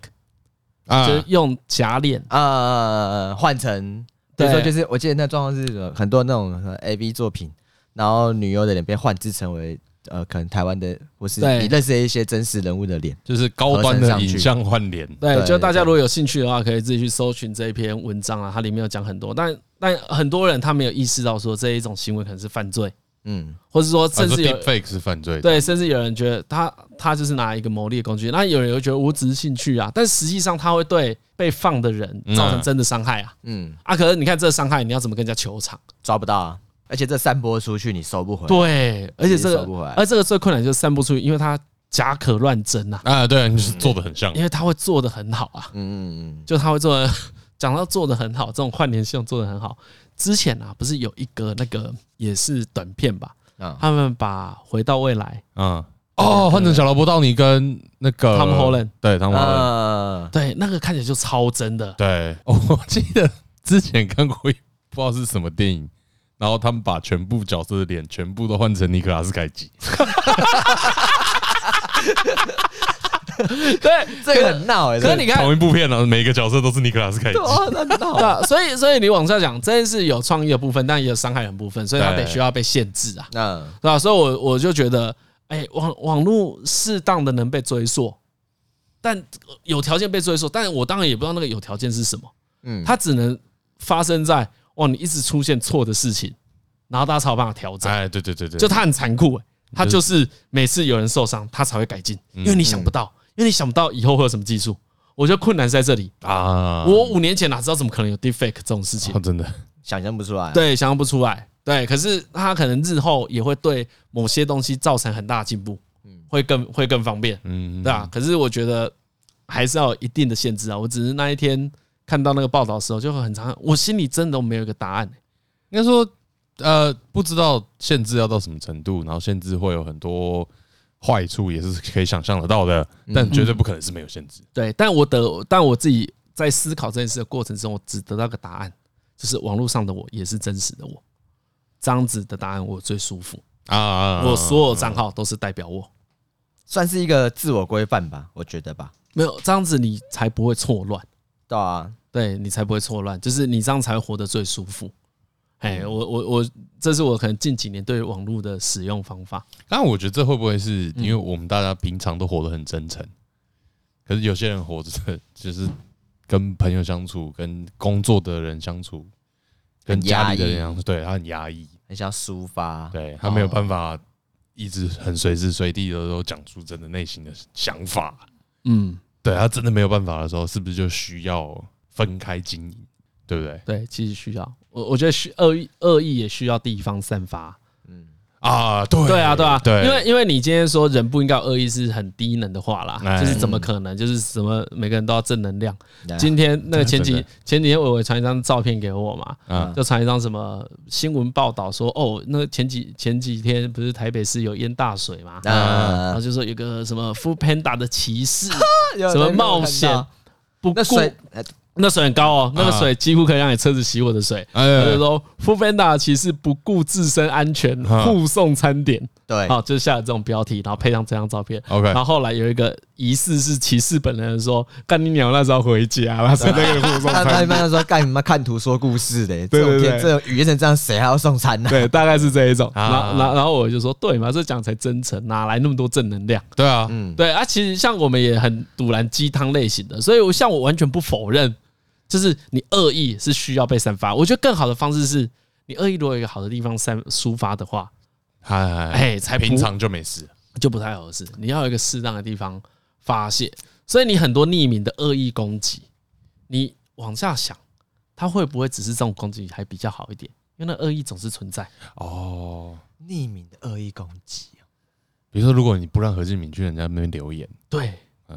啊，就是用假脸啊换成，对，说就是我记得那状况是很多那种 AV 作品，然后女优的脸被换制成为呃可能台湾的或是你认识的一些真实人物的脸，就是高端的影像换脸。对，就大家如果有兴趣的话，可以自己去搜寻这一篇文章啊，它里面有讲很多，但但很多人他没有意识到说这一种行为可能是犯罪。嗯，或者说，甚至有 fake 是犯罪，对，甚至有人觉得他他就是拿一个牟利的工具，那有人又觉得我只是兴趣啊，但实际上他会对被放的人造成真的伤害啊，嗯。啊，可是你看这个伤害，你要怎么跟人家求偿？抓不到啊，而且这散播出去你收不回来，对，而且这个，而这个最困难就是散播出去，因为他假可乱真呐，啊，对，你是做的很像，因为他会做的很好啊，嗯嗯嗯，就他会做的，讲到做的很好，这种换脸系统做的很好。之前啊，不是有一个那个也是短片吧？他们把《回到未来》嗯哦换成小萝卜道尼跟那个 Tom Holland，对 Tom Holland，对那个看起来就超真的。对，我记得之前看过一不知道是什么电影，然后他们把全部角色的脸全部都换成尼克拉斯凯奇。对，这个很闹哎。可是你看同一部片呢，每一个角色都是尼克拉斯凯奇。对啊，所以所以你往下讲，真的是有创意的部分，但也有伤害人部分，所以他得需要被限制啊。嗯，对吧？所以我我就觉得，哎，网网络适当的能被追溯，但有条件被追溯，但我当然也不知道那个有条件是什么。嗯，它只能发生在哇，你一直出现错的事情，然后大家才有办法调整。哎，对对对对，就它很残酷，哎，它就是每次有人受伤，它才会改进，因为你想不到。因为你想不到以后会有什么技术。我觉得困难是在这里啊！我五年前哪知道怎么可能有 deepfake 这种事情？哦、真的想象不出来。对，想象不出来。对，可是它可能日后也会对某些东西造成很大的进步，会更会更方便，嗯，对啊。可是我觉得还是要有一定的限制啊。我只是那一天看到那个报道的时候，就会很长，我心里真的都没有一个答案。应该说，呃，不知道限制要到什么程度，然后限制会有很多。坏处也是可以想象得到的，但绝对不可能是没有限制。对，但我得，但我自己在思考这件事的过程中，我只得到个答案，就是网络上的我也是真实的我，这样子的答案我最舒服啊！我所有账号都是代表我，算是一个自我规范吧，我觉得吧。没有这样子，你才不会错乱。对啊，对你才不会错乱，就是你这样才会活得最舒服。哎，我我我，这是我可能近几年对网络的使用方法。但我觉得这会不会是因为我们大家平常都活得很真诚，可是有些人活着就是跟朋友相处、跟工作的人相处、跟家里的人相处，对他很压抑，很想抒发，对他没有办法一直很随时随地的都讲出真的内心的想法。嗯，对他真的没有办法的时候，是不是就需要分开经营？对不对？对，其实需要。我我觉得需恶意恶意也需要地方散发，嗯啊，对对啊对啊，对，因为因为你今天说人不应该有恶意是很低能的话啦，就是怎么可能？就是什么每个人都要正能量。今天那个前几前几天伟伟传一张照片给我嘛，就传一张什么新闻报道说哦，那个前几前几天不是台北市有淹大水嘛，然后就说有个什么 Foodpanda 的骑士，什么冒险不顾。那水很高哦，那个水几乎可以让你车子熄火的水。他就说，Foodpanda 其实不顾自身安全护送餐点，对，好，就下了这种标题，然后配上这张照片。OK，然后后来有一个疑似是骑士本人说，干你鸟那时候回家，他是那个护送餐。他一般说干什么看图说故事的，这种天这种语言成这样，谁还要送餐呢？对，大概是这一种。然后，然后我就说，对嘛，这讲才真诚，哪来那么多正能量？对啊，嗯，对啊，其实像我们也很堵然鸡汤类型的，所以我像我完全不否认。就是你恶意是需要被散发，我觉得更好的方式是你恶意如果有一个好的地方散抒发的话，哎，才平常就没事，就不太合适。你要有一个适当的地方发泄，所以你很多匿名的恶意攻击，你往下想，他会不会只是这种攻击还比较好一点？因为那恶意总是存在哦，匿名的恶意攻击，比如说如果你不让何志敏去人家那边留言，对。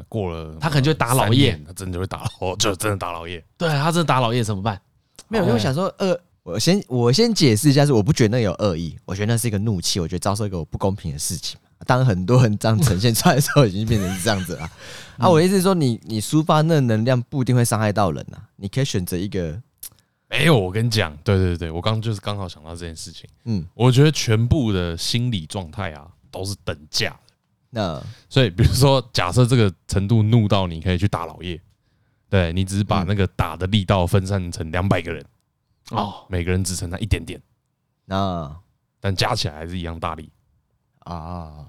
过了，他可能就会打老叶，他真的就会打老，就真的打老叶。对他真的打老叶怎么办？没有，因为我想说，呃，我先我先解释一下，是我不觉得那有恶意，我觉得那是一个怒气，我觉得遭受一个不公平的事情。当很多人这样呈现出来的时候，已经变成是这样子了。啊，我的意思是说，你你抒发那能量不一定会伤害到人啊，你可以选择一个。没有，我跟你讲，对对对，我刚就是刚好想到这件事情。嗯，我觉得全部的心理状态啊，都是等价。那所以，比如说，假设这个程度怒到你可以去打老叶，对，你只是把那个打的力道分散成两百个人，哦，每个人只承担一点点，那但加起来还是一样大力啊。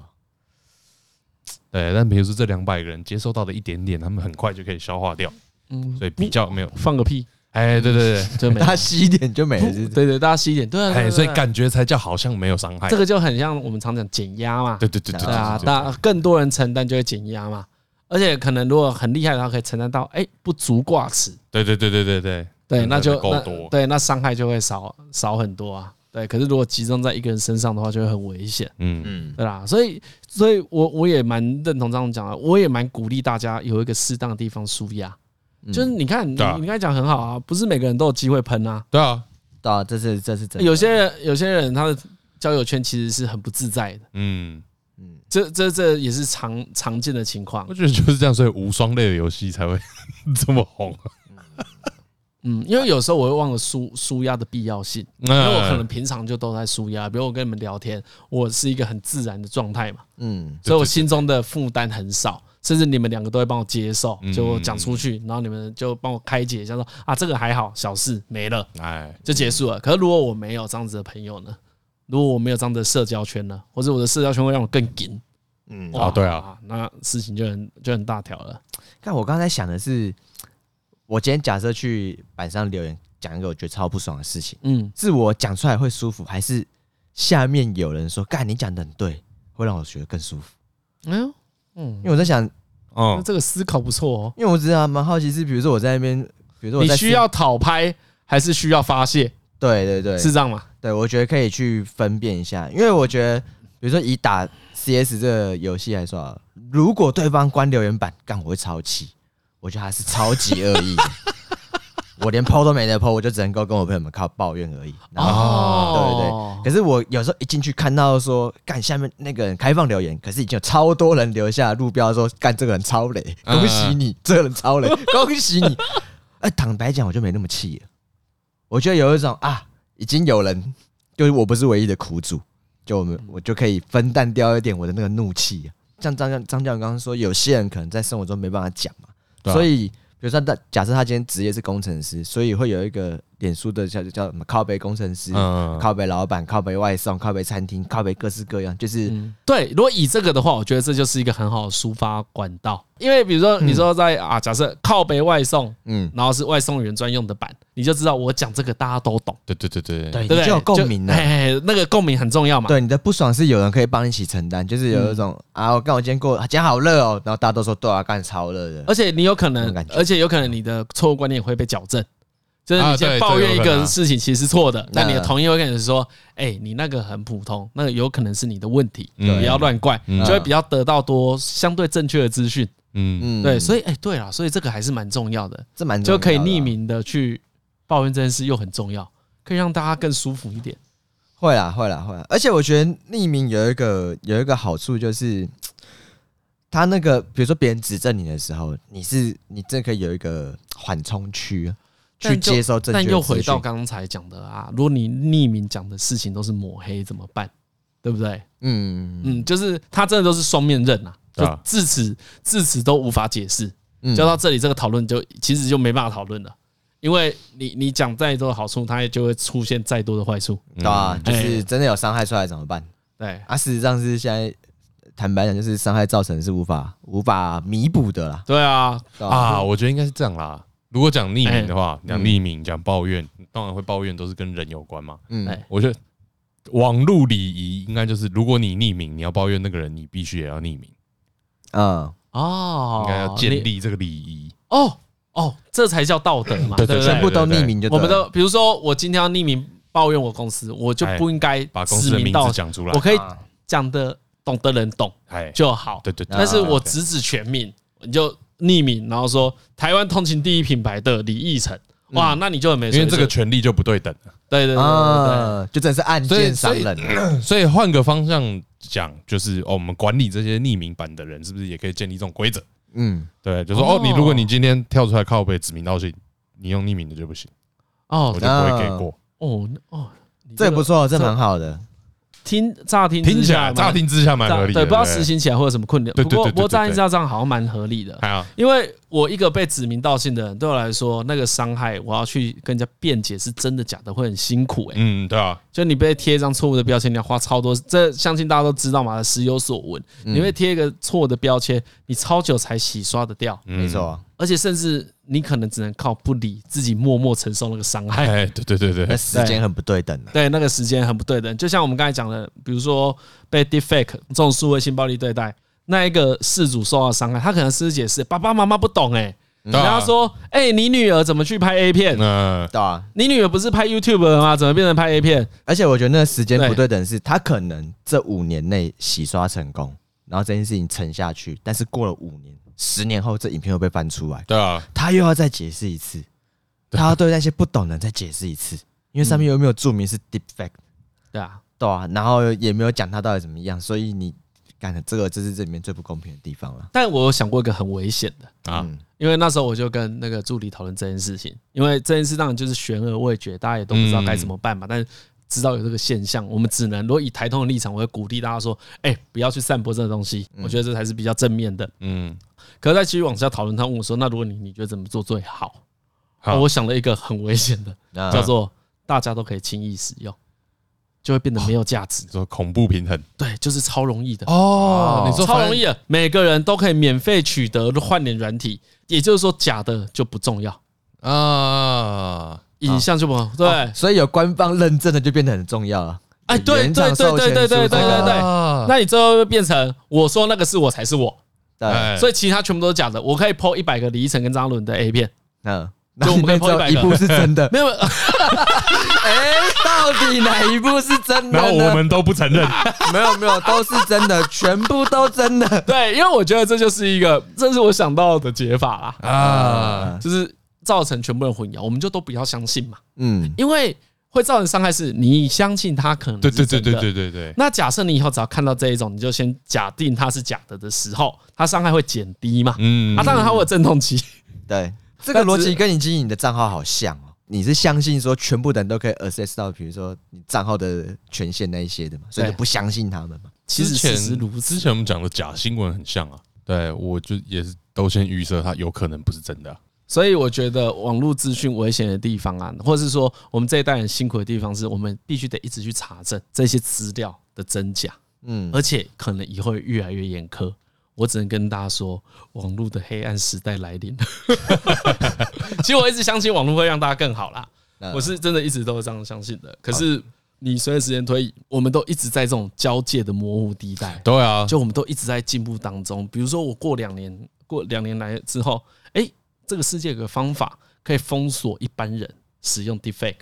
对，但比如说这两百个人接受到的一点点，他们很快就可以消化掉，嗯，所以比较没有放个屁。哎，对对对，就大家吸一点就没了。对对，大家吸一点，对啊。哎，所以感觉才叫好像没有伤害。这个就很像我们常讲减压嘛。对对对对啊，那更多人承担就会减压嘛。而且可能如果很厉害的话，可以承担到哎不足挂齿。对对对对对对对，那就那对那伤害就会少少很多啊。对，可是如果集中在一个人身上的话，就会很危险。嗯嗯，对啦。所以所以我我也蛮认同这样讲的，我也蛮鼓励大家有一个适当的地方舒压。就是你看，你你刚才讲很好啊，不是每个人都有机会喷啊。对啊，对啊，这是这是真的。有些人有些人他的交友圈其实是很不自在的。嗯嗯，这这这也是常常见的情况。我觉得就是这样，所以无双类的游戏才会 这么红。嗯，因为有时候我会忘了舒舒压的必要性，因为我可能平常就都在舒压，比如我跟你们聊天，我是一个很自然的状态嘛。嗯，所以我心中的负担很少。甚至你们两个都会帮我接受，就讲出去，然后你们就帮我开解一下，说啊，这个还好，小事没了，哎，就结束了。可是如果我没有这样子的朋友呢？如果我没有这样的社交圈呢？或者我的社交圈会让我更紧？嗯，哦，对啊，那事情就很就很大条了。但我刚才想的是，我今天假设去板上留言讲一个我觉得超不爽的事情，嗯，是我讲出来会舒服，还是下面有人说干你讲的很对，会让我觉得更舒服？哎呦。嗯，因为我在想，哦，那这个思考不错哦。因为我只是蛮好奇，是比如说我在那边，比如说你需要讨拍还是需要发泄？对对对，是这样吗？对，我觉得可以去分辨一下，因为我觉得，比如说以打 CS 这个游戏来说，如果对方关留言板，干我会超气，我觉得他是超级恶意的。我连 PO 都没得 PO，我就只能够跟我朋友们靠抱怨而已。哦，对对对。可是我有时候一进去看到说，干下面那个人开放留言，可是已经有超多人留下路标说，干这个人超雷，恭喜你，这个人超雷，恭喜你。哎，坦白讲，我就没那么气了。我觉得有一种啊，已经有人，就是我不是唯一的苦主，就我们我就可以分担掉一点我的那个怒气。像张张张教授刚刚说，有些人可能在生活中没办法讲嘛，所以。比如说，他假设他今天职业是工程师，所以会有一个脸书的叫叫什么靠背工程师，靠背老板，靠背外送，靠背餐厅，靠背各式各样，就是对。如果以这个的话，我觉得这就是一个很好的抒发管道。因为比如说，你说在啊，假设靠北外送，嗯，然后是外送员专用的版，你就知道我讲这个大家都懂。对对对对对，你就有共鸣了。那个共鸣很重要嘛。对，你的不爽是有人可以帮你一起承担，就是有一种啊，我刚我今天过，今天好热哦，然后大家都说对啊，干超热的。而且你有可能，而且有可能你的错误观念会被矫正。就是你先抱怨一个事情，其实是错的，那你的同意会跟你说，哎，你那个很普通，那个有可能是你的问题，不要乱怪，就会比较得到多相对正确的资讯。嗯。嗯，对，所以哎，对了，所以这个还是蛮重要的，这蛮就可以匿名的去抱怨这件事，又很重要，可以让大家更舒服一点。会啦，会啦，会啦。而且我觉得匿名有一个有一个好处，就是他那个，比如说别人指正你的时候，你是你这可以有一个缓冲区。去接受正确，但又回到刚才讲的啊，如果你匿名讲的事情都是抹黑怎么办？对不对？嗯。嗯，就是他真的都是双面刃啊，就至此至此都无法解释，就到这里这个讨论就其实就没办法讨论了，因为你你讲再多的好处，它也就会出现再多的坏处，对啊，就是真的有伤害出来怎么办？对。啊，事实上是现在坦白讲，就是伤害造成是无法无法弥补的啦。对啊。啊，我觉得应该是这样啦。如果讲匿名的话，讲匿名讲抱怨，当然会抱怨都是跟人有关嘛。嗯，我觉得网络礼仪应该就是，如果你匿名，你要抱怨那个人，你必须也要匿名。嗯，哦，应该要建立这个礼仪。哦哦，这才叫道德嘛。对对，全部都匿名就。我们都比如说，我今天要匿名抱怨我公司，我就不应该把公司的名字讲出来。我可以讲的懂的人懂就好。对对对。但是我直指全名，你就。匿名，然后说台湾通勤第一品牌的李义成，哇，那你就很没，因为这个权利就不对等了。对对对对，就真是暗箭伤人。所以换个方向讲，就是哦，我们管理这些匿名版的人，是不是也可以建立这种规则？嗯，对，就说哦，你如果你今天跳出来靠背指名道姓，你用匿名的就不行。哦，我就不会给过。哦哦，这不错，这蛮好的。听乍听听起来，乍听之下蛮合理的，对，不知道实行起来会有什么困难。不过，不过乍听之下这样好像蛮合理的。因为我一个被指名道姓的人，对我来说，那个伤害，我要去跟人家辩解是真的假的，会很辛苦。哎，嗯，对啊，就你被贴一张错误的标签，你要花超多，这相信大家都知道嘛，时有所闻。你会贴一个错误的标签，你超久才洗刷得掉。没错，而且甚至。你可能只能靠不理，自己默默承受那个伤害。哎，对对对对，那时间很不对等。对，那个时间很不对等。就像我们刚才讲的，比如说被 defect 这种数位性暴力对待，那一个事主受到伤害，他可能是解释爸爸妈妈不懂哎，然后他说哎，你女儿怎么去拍 A 片？嗯，对啊，你女儿不是拍 YouTube 的吗？怎么变成拍 A 片？而且我觉得那个时间不对等，是他可能这五年内洗刷成功，然后这件事情沉下去，但是过了五年。十年后，这影片又被翻出来。对啊，他又要再解释一次，他要对那些不懂的人再解释一次，因为上面又没有注明是 deepfake？对啊，对啊，然后也没有讲他到底怎么样，所以你干的这个，这是这里面最不公平的地方了。但我有想过一个很危险的啊，因为那时候我就跟那个助理讨论这件事情，因为这件事当然就是悬而未决，大家也都不知道该怎么办嘛。但是知道有这个现象，我们只能如果以台通的立场，我会鼓励大家说：哎，不要去散播这个东西，我觉得这才是比较正面的。嗯。可是再继续往下讨论，他问我说：“那如果你你觉得怎么做最好？”好，我想了一个很危险的，叫做大家都可以轻易使用，就会变得没有价值。说恐怖平衡，对，就是超容易的哦。你说超容易的，每个人都可以免费取得换脸软体，也就是说假的就不重要啊，影像就不好对，所以有官方认证的就变得很重要了。哎，对对对对对对对对对，那你最后就变成我说那个是我才是我。对，所以其他全部都是假的。我可以 po 一百个李依晨跟张伦的 A 片，嗯，就我们可以 po 一百个，一部是真的，没有。哎，到底哪一部是真的？然后我们都不承认，没有没有，都是真的，全部都真的。对，因为我觉得这就是一个，这是我想到的解法啦。啊，就是造成全部人混淆，我们就都不要相信嘛。嗯，因为会造成伤害是你相信他可能是真的。对对对对对对对。那假设你以后只要看到这一种，你就先假定它是假的的时候，它伤害会减低嘛。嗯，啊，当然它会有阵痛期。对，这个逻辑跟你经营你的账号好像哦。你是相信说全部的人都可以 access 到，比如说你账号的权限那一些的嘛，所以就不相信他们嘛。其实之前之前我们讲的假新闻很像啊，对我就也是都先预设它有可能不是真的啊。所以我觉得网络资讯危险的地方啊，或者是说我们这一代人辛苦的地方，是我们必须得一直去查证这些资料的真假。嗯，而且可能以后会越来越严苛。我只能跟大家说，网络的黑暗时代来临了。其实我一直相信网络会让大家更好啦，我是真的一直都是这样相信的。可是你随着时间推移，我们都一直在这种交界的模糊地带。对啊，就我们都一直在进步当中。比如说，我过两年，过两年来之后，哎，这个世界有个方法可以封锁一般人使用 Deepfake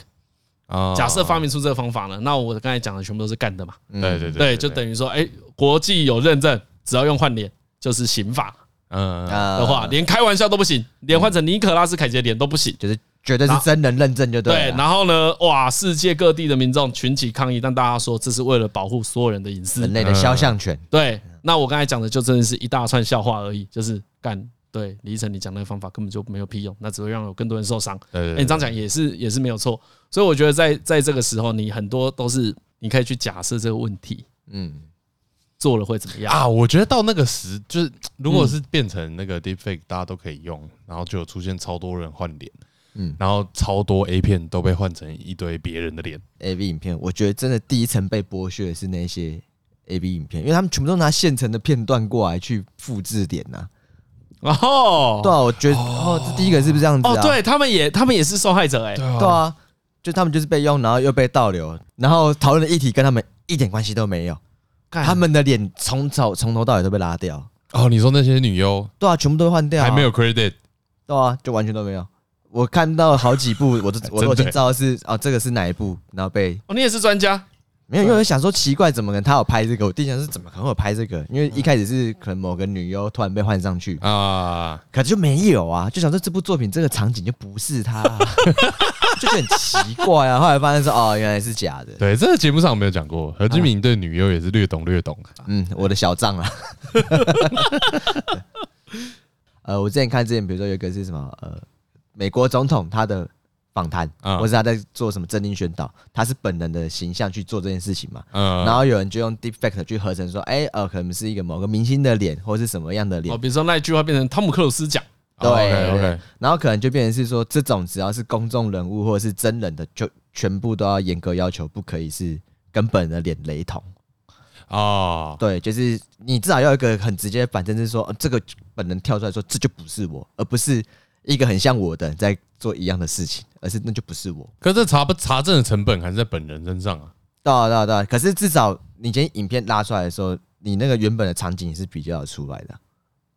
啊。假设发明出这个方法呢，那我刚才讲的全部都是干的嘛？对对对，对，就等于说，哎，国际有认证，只要用换脸。就是刑法，嗯的话，连开玩笑都不行，连换成尼可拉斯凯奇的脸都不行，就是绝对是真人认证就对。对，然后呢，哇，世界各地的民众群起抗议，但大家说这是为了保护所有人的隐私，人类的肖像权。对，那我刚才讲的就真的是一大串笑话而已，就是干对李依晨，你讲那个方法根本就没有屁用，那只会让有更多人受伤。哎，你这样讲也是也是没有错，所以我觉得在在这个时候，你很多都是你可以去假设这个问题，嗯。做了会怎么样啊？我觉得到那个时，就是如果是变成那个 deepfake，大家都可以用，然后就有出现超多人换脸，嗯，然后超多 A 片都被换成一堆别人的脸，AV 影片。我觉得真的第一层被剥削的是那些 AV 影片，因为他们全部都拿现成的片段过来去复制点呐。哦，对啊，我觉得哦，这第一个是不是这样子啊？哦，对他们也，他们也是受害者哎，对啊，就他们就是被用，然后又被倒流，然后讨论的议题跟他们一点关系都没有。他们的脸从早从头到尾都被拉掉。哦，你说那些女优，对啊，全部都换掉，还没有 credit，对啊，就完全都没有。我看到好几部，我都 我都知道是哦，这个是哪一部，然后被哦，你也是专家，没有，因为我想说奇怪，怎么可能他有拍这个？我第一想是怎么可能会有拍这个？因为一开始是可能某个女优突然被换上去啊，可是就没有啊，就想说这部作品这个场景就不是他。就很奇怪啊！后来发现说，哦，原来是假的。对，这个节目上我没有讲过，何志明对女优也是略懂略懂。嗯，我的小账啊。呃，我之前看之前，比如说有一个是什么，呃，美国总统他的访谈，或是他在做什么政令宣导，他是本人的形象去做这件事情嘛。嗯。然后有人就用 Deepfake 去合成说，哎，呃，可能是一个某个明星的脸，或是什么样的脸。哦，比如说那一句话变成汤姆克鲁斯讲。对，OK，然后可能就变成是说，这种只要是公众人物或者是真人的，就全部都要严格要求，不可以是跟本人的脸雷同。哦，对，就是你至少要有一个很直接的反正，是说这个本人跳出来说这就不是我，而不是一个很像我的人在做一样的事情，而是那就不是我。可是这查不查证的成本还是在本人身上啊？对啊，对啊，对啊。可是至少你今天影片拉出来的时候，你那个原本的场景是比较出来的。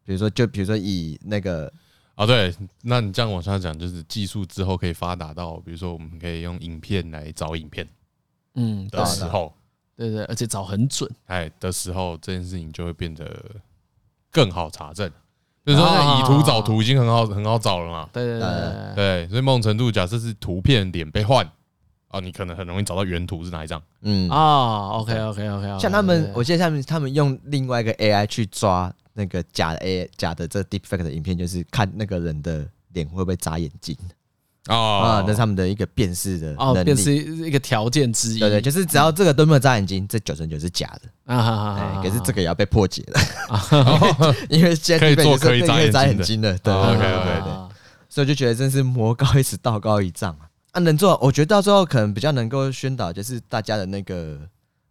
比如说，就比如说以那个。啊，对，那你这样往下讲，就是技术之后可以发达到，比如说我们可以用影片来找影片，嗯，的时候，对对，而且找很准，哎，的时候这件事情就会变得更好查证。就是说，以图找图已经很好很好找了嘛，对对对对，所以某种程度，假设是图片脸被换，哦，你可能很容易找到原图是哪一张，嗯。啊，OK OK OK，像他们，我记得他们他们用另外一个 AI 去抓。那个假的 A 假的这 Deepfake 的影片，就是看那个人的脸会不会眨眼睛哦，啊，那是他们的一个辨识的辨识一个条件之一。对对，就是只要这个都没有眨眼睛，这九成九是假的。啊。哈哈，可是这个也要被破解了，因为现在可以做可以眨眼睛的。对对对对，所以就觉得真是魔高一尺，道高一丈啊。啊，能做，我觉得到最后可能比较能够宣导，就是大家的那个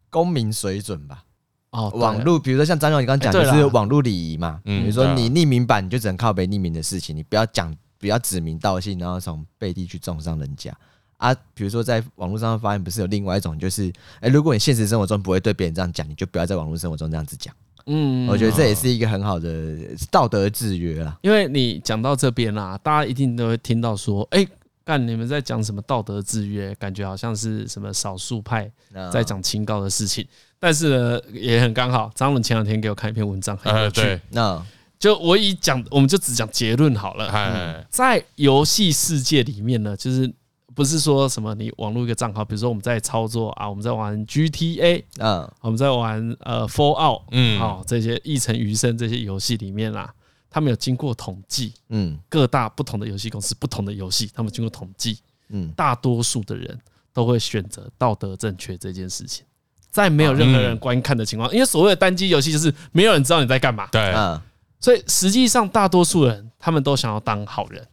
公民水准吧。哦，网络，比如说像张勇你刚刚讲的是网络礼仪嘛，比如说你匿名版，你就只能靠被匿名的事情，你不要讲，不要指名道姓，然后从背地去中伤人家啊。比如说在网络上发现，不是有另外一种，就是，哎，如果你现实生活中不会对别人这样讲，你就不要在网络生活中这样子讲嗯，我觉得这也是一个很好的道德制约啦。因为你讲到这边啦，大家一定都会听到说，哎，干你们在讲什么道德制约？感觉好像是什么少数派在讲清高的事情。但是呢，也很刚好，张伦前两天给我看一篇文章，很有趣。那就我以讲，我们就只讲结论好了。嗯，在游戏世界里面呢，就是不是说什么你网络一个账号，比如说我们在操作啊，我们在玩 GTA，嗯，我们在玩呃 Fallout，嗯，好，这些一城余生这些游戏里面啦，他们有经过统计，嗯，各大不同的游戏公司不同的游戏，他们经过统计，嗯，大多数的人都会选择道德正确这件事情，在没有任何人观看的情况，因为所谓的单机游戏就是没有人知道你在干嘛，对，嗯。所以实际上，大多数人他们都想要当好人，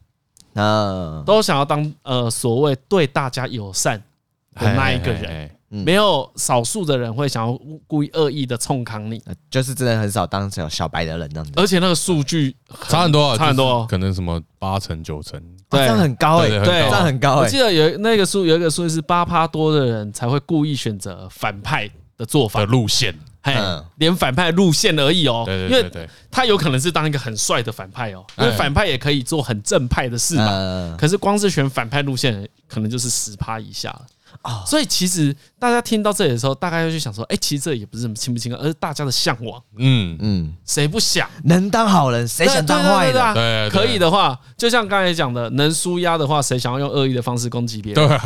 啊，都想要当呃所谓对大家友善的那一个人。没有少数的人会想要故意恶意的冲康你，就是真的很少当小小白的人那样子。而且那个数据差很多，差很多，可能什么八成九成，对，这样很高哎，对，这样很高。我记得有那个数，有一个数是八趴多的人才会故意选择反派的做法的路线。嗯，连反派路线而已哦，因为他有可能是当一个很帅的反派哦，因为反派也可以做很正派的事嘛。可是光是选反派路线，可能就是十趴以下了啊。所以其实大家听到这里的时候，大概要去想说，哎，其实这也不是什么清不清啊，而是大家的向往。嗯嗯，谁不想能当好人，谁想当坏人？对，可以的话，就像刚才讲的，能舒压的话，谁想要用恶意的方式攻击别人？对，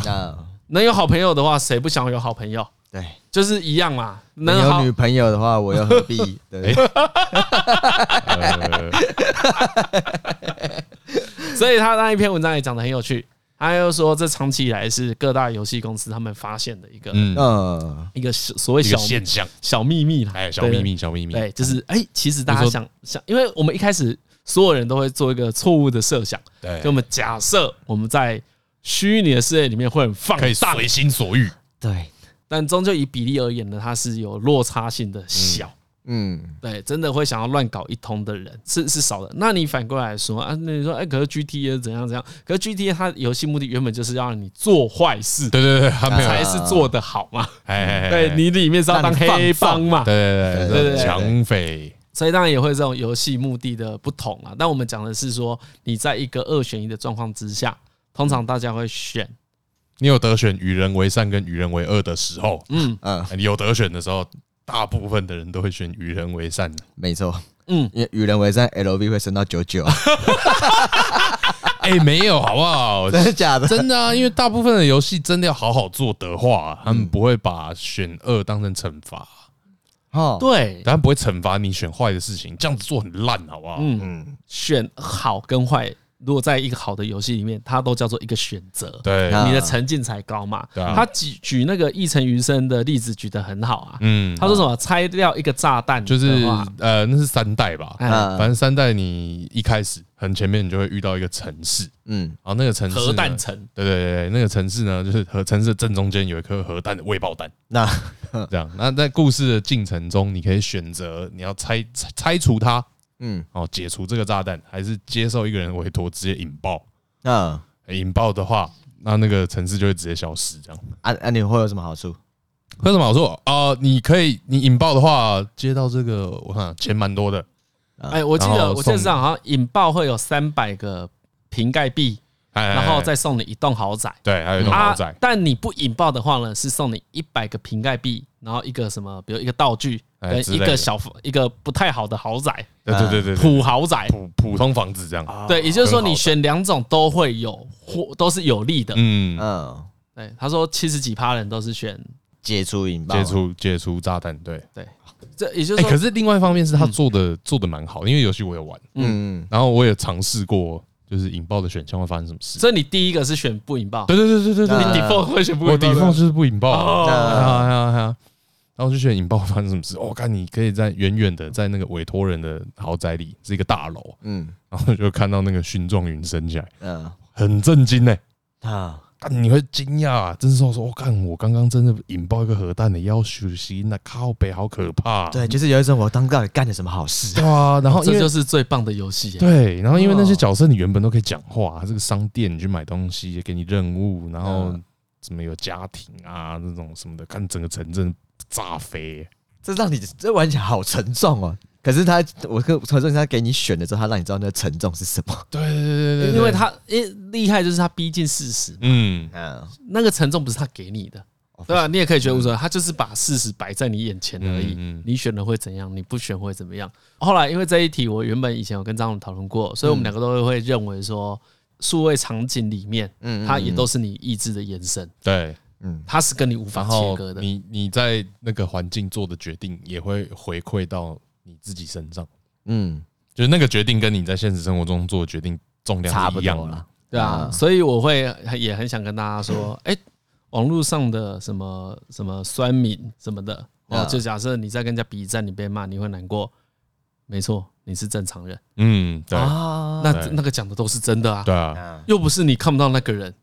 能有好朋友的话，谁不想要有好朋友？对，就是一样嘛。能有女朋友的话，我又何必？对。所以他那一篇文章也讲得很有趣。他又说，这长期以来是各大游戏公司他们发现的一个嗯一个所谓小现象、小秘密哎，小秘密、小秘密。对，就是哎，其实大家想想，因为我们一开始所有人都会做一个错误的设想，对，就我们假设我们在虚拟的世界里面会很放大，可以随心所欲，对。但终究以比例而言呢，它是有落差性的小，嗯，对，真的会想要乱搞一通的人是是少的。那你反过来说啊，那你说哎，可是 GTA 怎样怎样？可是 GTA 它游戏目的原本就是要让你做坏事，对对对，才是做得好嘛。哎，对你里面是要当黑帮嘛，对对对对，抢匪。所以当然也会这种游戏目的的不同啊。但我们讲的是说，你在一个二选一的状况之下，通常大家会选。你有得选与人为善跟与人为恶的时候，嗯。嗯，你有得选的时候，大部分的人都会选与人为善。的，没错，嗯，因为与人为善，LV 会升到九九，哎，没有，好不好？真的假的？真的啊，因为大部分的游戏真的要好好做的话，他们不会把选恶当成惩罚，哦，对，他们不会惩罚你选坏的事情，这样子做很烂，好不好？嗯，选好跟坏。如果在一个好的游戏里面，它都叫做一个选择，对，你的成绩才高嘛。他举举那个一城余生的例子举得很好啊。嗯，他说什么？拆掉一个炸弹，就是呃，那是三代吧？反正三代你一开始很前面，你就会遇到一个城市，嗯，然后那个城市核弹城，对对对，那个城市呢，就是核城市的正中间有一颗核弹的未爆弹。那这样，那在故事的进程中，你可以选择你要拆拆拆除它。嗯，哦，解除这个炸弹，还是接受一个人委托直接引爆？嗯，引爆的话，那那个城市就会直接消失。这样，啊啊，你会有什么好处？会有什么好处？啊、呃，你可以，你引爆的话，接到这个，我看钱蛮多的。哎，我记得我记得好像引爆会有三百个瓶盖币。然后再送你一栋豪宅，对，还有一栋豪宅。但你不引爆的话呢，是送你一百个瓶盖币，然后一个什么，比如一个道具，跟一个小一个不太好的豪宅，对对对对，普豪宅，普普通房子这样。对，也就是说你选两种都会有或都是有利的。嗯。嗯，对，他说七十几趴人都是选解除引爆，解除解除炸弹。对。对，这也就是说，可是另外一方面是他做的做的蛮好，因为游戏我有玩，嗯，然后我也尝试过。就是引爆的选项会发生什么事？所以你第一个是选不引爆？对对对对对对，你 default 会选不引爆？我 default 就是不引爆。啊啊然后就选引爆发生什么事？我看你可以在远远的在那个委托人的豪宅里是一个大楼，嗯，然后就看到那个蕈状云升起来，嗯，很震惊呢。啊。你会惊讶、啊，真是说说，我看我刚刚真的引爆一个核弹的要求心，那靠北好可怕、啊。对，就是有一种我当到底干了什么好事。对啊，然后这就是最棒的游戏。对，然后因为那些角色你原本都可以讲话，这个商店你去买东西，给你任务，然后怎么有家庭啊那种什么的，看整个城镇炸飞。这让你这玩起来好沉重哦。可是他，我跟传说他给你选的时候，他让你知道那个沉重是什么。对对对对，因为他因厉害就是他逼近事实。嗯嗯，那个沉重不是他给你的，对吧？你也可以觉得无所谓，他就是把事实摆在你眼前而已。你选了会怎样？你不选会怎么样？后来因为这一题，我原本以前有跟张总讨论过，所以我们两个都会认为说，数位场景里面，嗯，它也都是你意志的延伸。对，嗯，它是跟你无法切割的。你你在那个环境做的决定，也会回馈到。你自己身上，嗯，就是那个决定跟你在现实生活中做的决定重量差不一样了，对啊，所以我会也很想跟大家说，哎，网络上的什么什么酸民什么的，哦，就假设你在跟人家比战，你被骂，你会难过，没错，你是正常人，嗯，对。啊，那那个讲的都是真的啊，对啊，又不是你看不到那个人，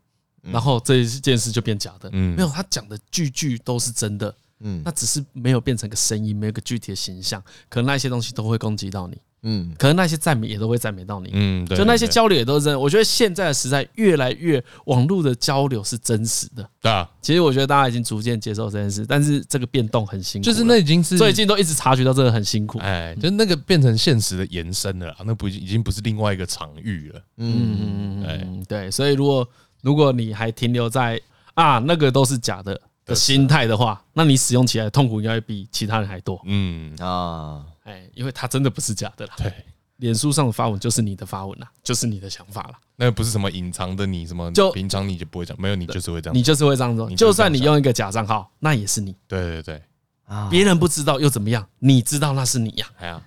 然后这一件事就变假的，嗯，没有，他讲的句句都是真的。嗯，那只是没有变成个声音，没有个具体的形象，可能那些东西都会攻击到你，嗯，可能那些赞美也都会赞美到你，嗯，对就那些交流也都是真的。我觉得现在的时代越来越网络的交流是真实的，对啊。其实我觉得大家已经逐渐接受这件事，但是这个变动很辛苦，就是那已经是最近都一直察觉到这个很辛苦，哎，就那个变成现实的延伸了，那不已经不是另外一个场域了，嗯。嗯嗯，对，所以如果如果你还停留在啊那个都是假的。的心态的话，那你使用起来的痛苦应该会比其他人还多。嗯啊，哎，因为它真的不是假的啦。对，脸书上的发文就是你的发文啦，就是你的想法啦。那个不是什么隐藏的你，什么就平常你就不会讲，没有你就是会这样，你就是会这样做。就算你用一个假账号，那也是你。对对对，啊，别人不知道又怎么样？你知道那是你呀。哎呀，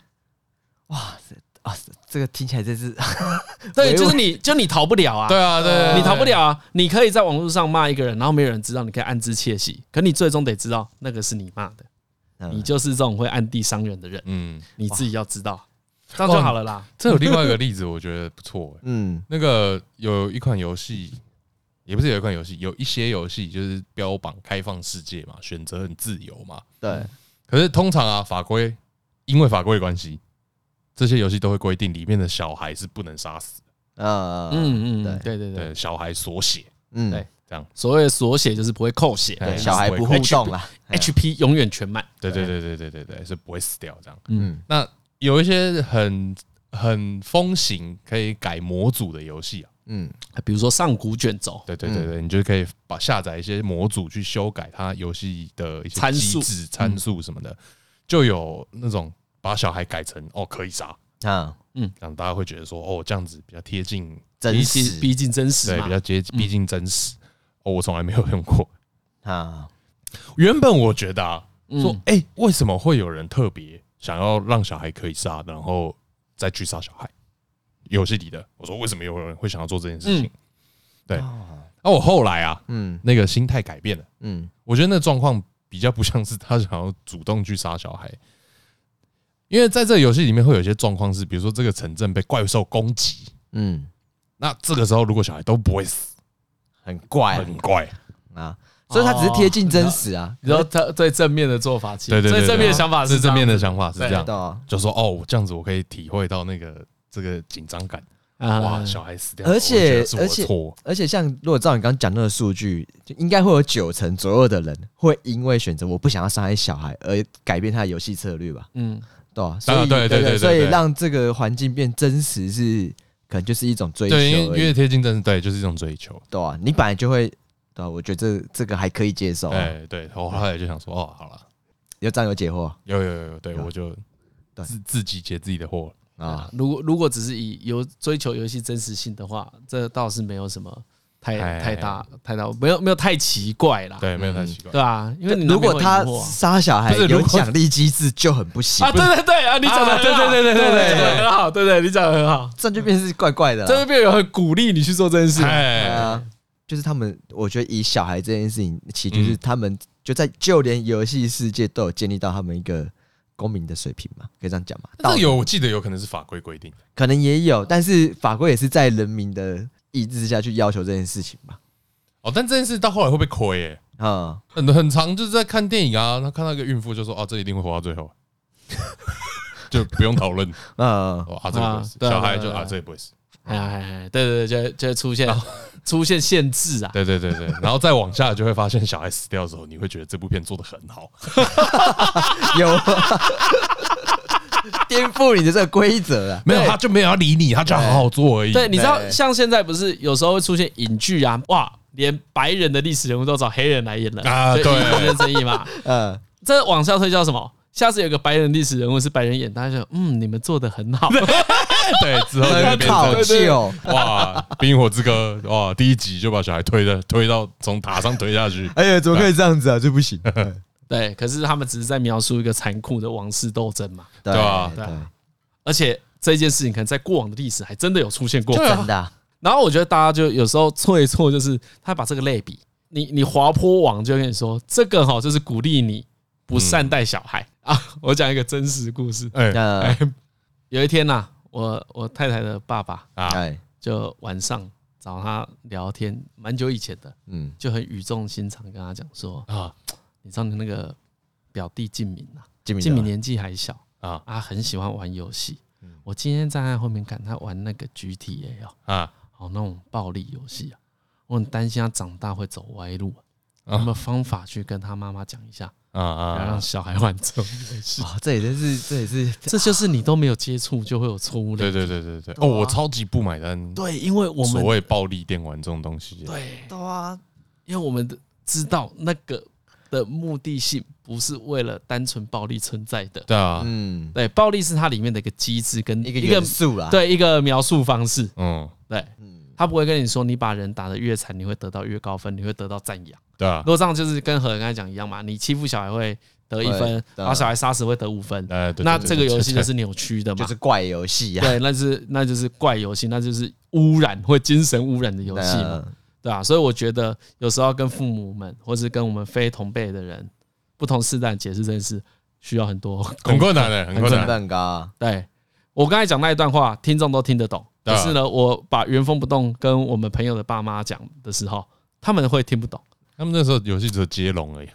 哇塞。啊，这个听起来真是，对，就是你就你逃不了啊，对啊，对，你逃不了啊，你可以在网络上骂一个人，然后没有人知道，你可以暗自窃喜，可你最终得知道那个是你骂的，你就是这种会暗地伤人的人，嗯，你自己要知道，这样就好了啦。这有另外一个例子，我觉得不错，嗯，那个有一款游戏，也不是有一款游戏，有一些游戏就是标榜开放世界嘛，选择很自由嘛，对，可是通常啊，法规因为法规的关系。这些游戏都会规定里面的小孩是不能杀死的。嗯嗯嗯，对。对对对，小孩锁血，嗯，对，这样。所谓的锁血就是不会扣血，对小孩不互动了，HP 永远全满。对对对对对对对，是不会死掉这样。嗯，那有一些很很风行可以改模组的游戏啊，嗯，比如说上古卷轴，对对对对，你就可以把下载一些模组去修改它游戏的一些机制参数什么的，就有那种。把小孩改成哦可以杀啊，嗯，让大家会觉得说哦这样子比较贴近真实，逼近真实，对，比较接逼近真实。哦，我从来没有用过啊。原本我觉得啊，说哎，为什么会有人特别想要让小孩可以杀，然后再去杀小孩？游戏里的，我说为什么有人会想要做这件事情？对，那我后来啊，嗯，那个心态改变了，嗯，我觉得那状况比较不像是他想要主动去杀小孩。因为在这个游戏里面会有一些状况是，比如说这个城镇被怪兽攻击，嗯，那这个时候如果小孩都不会死，很怪，很怪。啊，所以它只是贴近真实啊。然后他最正面的做法，其实最正面的想法是正面的想法是这样，就说哦，这样子我可以体会到那个这个紧张感。啊，哇，小孩死掉，而且而且而且像如果照你刚刚讲那个数据，就应该会有九成左右的人会因为选择我不想要伤害小孩而改变他的游戏策略吧，嗯。对啊，所以对对对，所以让这个环境变真实是可能就是一种追求，对，因为越贴近真实，对，就是一种追求，对啊，你本来就会，对啊，我觉得这这个还可以接受，对对，我后来就想说，哦，好了，有这样有解惑，有有有，对我就自自己解自己的惑。啊。如果如果只是以有追求游戏真实性的话，这倒是没有什么。太太大太大，没有没有太奇怪啦。对，没有太奇怪，对啊，因为如果他杀小孩有奖励机制就很不行啊！对对对啊，你讲的对对对对对对，很好，对对，你讲的很好，这就变成是怪怪的，这就变有很鼓励你去做这件事。哎啊，就是他们，我觉得以小孩这件事情，其实就是他们就在就连游戏世界都有建立到他们一个公民的水平嘛，可以这样讲嘛？这有，我记得有可能是法规规定，可能也有，但是法规也是在人民的。意志之下去要求这件事情吧。哦，但这件事到后来会被亏耶。啊，很很长，就是在看电影啊，他看到一个孕妇就说：“哦，这一定会活到最后，就不用讨论。”啊，啊，这个不会死，小孩就啊，这也不会死。哎哎，对对对，就就出现 出现限制啊。对对对对，然后再往下就会发现小孩死掉的时候，你会觉得这部片做的很好。有颠覆你的这个规则啊？没有，他就没有要理你，他就好好做而已。对，你知道，像现在不是有时候会出现影剧啊？哇，连白人的历史人物都找黑人来演了啊？对，公平正义嘛。嗯，这往下推叫什么？下次有个白人历史人物是白人演，大家就嗯，你们做的很好。对，之后就变成哇，《冰火之歌》哇，第一集就把小孩推的推到从塔上推下去。哎呀，怎么可以这样子啊？这不行。对，可是他们只是在描述一个残酷的王室斗争嘛。对啊，对。而且这件事情可能在过往的历史还真的有出现过。真的。然后我觉得大家就有时候错一错，就是他把这个类比，你你滑坡王就跟你说，这个哈就是鼓励你不善待小孩。啊，我讲一个真实故事。哎，有一天呐，我我太太的爸爸啊，就晚上找他聊天，蛮久以前的，嗯，就很语重心长跟他讲说啊，你知道你那个表弟静明啊，静明年纪还小啊，啊，很喜欢玩游戏。我今天站在后面看他玩那个 GTA 哦啊，哦，那种暴力游戏啊，我很担心他长大会走歪路，啊有没有方法去跟他妈妈讲一下？啊啊！要让小孩玩这种游戏啊，这也是，这也是，这就是你都没有接触就会有错误的。对对对对对。哦，我超级不买单。对，因为我们所谓暴力电玩这种东西。对，对啊，因为我们的知道那个的目的性不是为了单纯暴力存在的。对啊，嗯，对，暴力是它里面的一个机制跟一个元素啦，对，一个描述方式。嗯，对，他不会跟你说你把人打得越惨，你会得到越高分，你会得到赞扬。对啊，如果这样就是跟何刚才讲一样嘛，你欺负小孩会得一分，把小孩杀死会得五分，那这个游戏就是扭曲的嘛，就是怪游戏呀。对，那是那就是怪游戏，那就是污染或精神污染的游戏嘛，对啊，所以我觉得有时候跟父母们，或是跟我们非同辈的人、不同世代解释这件事，需要很多很困难的，很困难蛋糕。对，我刚才讲那一段话，听众都听得懂，可是呢，我把原封不动跟我们朋友的爸妈讲的时候，他们会听不懂。他们那时候游戏只有接龙而已。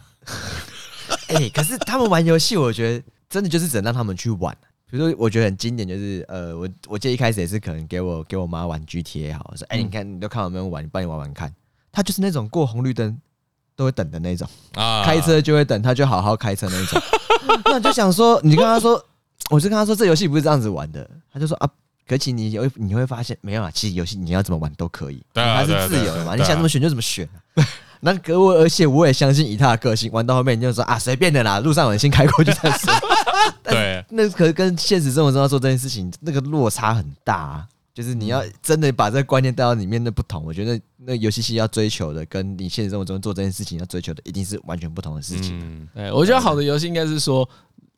哎，可是他们玩游戏，我觉得真的就是只能让他们去玩。比如说，我觉得很经典，就是呃，我我记得一开始也是可能给我给我妈玩 GTA 好，我说哎，你看你都看我们玩，你帮你玩玩看。他就是那种过红绿灯都会等的那种啊，开车就会等，他就好好开车那种。那我就想说，你跟他说，我就跟他说，这游戏不是这样子玩的。他就说啊，可其你有你会发现没有啊，其实游戏你要怎么玩都可以，它是自由的嘛，你想怎么选就怎么选。那可我，而且我也相信以他的个性，玩到后面你就说啊，随便的啦，路上有人先开过去再说。对，那可是跟现实生活中要做这件事情，那个落差很大啊。就是你要真的把这个观念带到里面的不同，我觉得那游戏系要追求的，跟你现实生活中做这件事情要追求的，一定是完全不同的事情。嗯，对，我觉得好的游戏应该是说，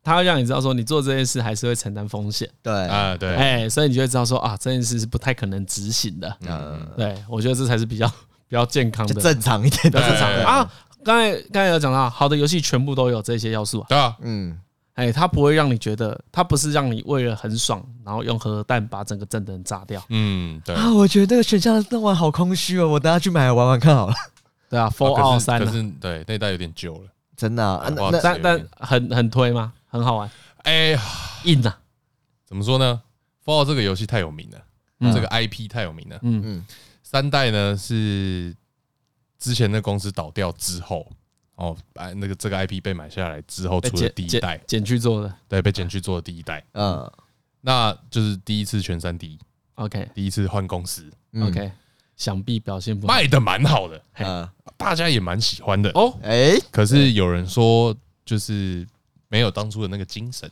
它会让你知道说，你做这件事还是会承担风险。对啊，对，哎，所以你就会知道说啊，这件事是不太可能执行的。嗯，对，我觉得这才是比较。比较健康的，正常一点的，正常的啊。刚才刚才有讲到，好的游戏全部都有这些要素啊。对啊，嗯，哎，它不会让你觉得，它不是让你为了很爽，然后用核弹把整个镇的人炸掉。嗯，对啊。我觉得这个选项弄完好空虚哦，我等下去买来玩玩看好了。对啊，Fallout 三可是对那代有点旧了，真的。但但很很推吗？很好玩。哎呀，硬啊！怎么说呢？Fallout 这个游戏太有名了，这个 IP 太有名了。嗯嗯。三代呢是之前那公司倒掉之后，哦，哎，那个这个 IP 被买下来之后出的第一代，减去做的，对，被减去做的第一代，嗯，那就是第一次全三 D OK，第一次换公司，OK，想必表现不卖的蛮好的，嗯，大家也蛮喜欢的哦，哎，可是有人说就是没有当初的那个精神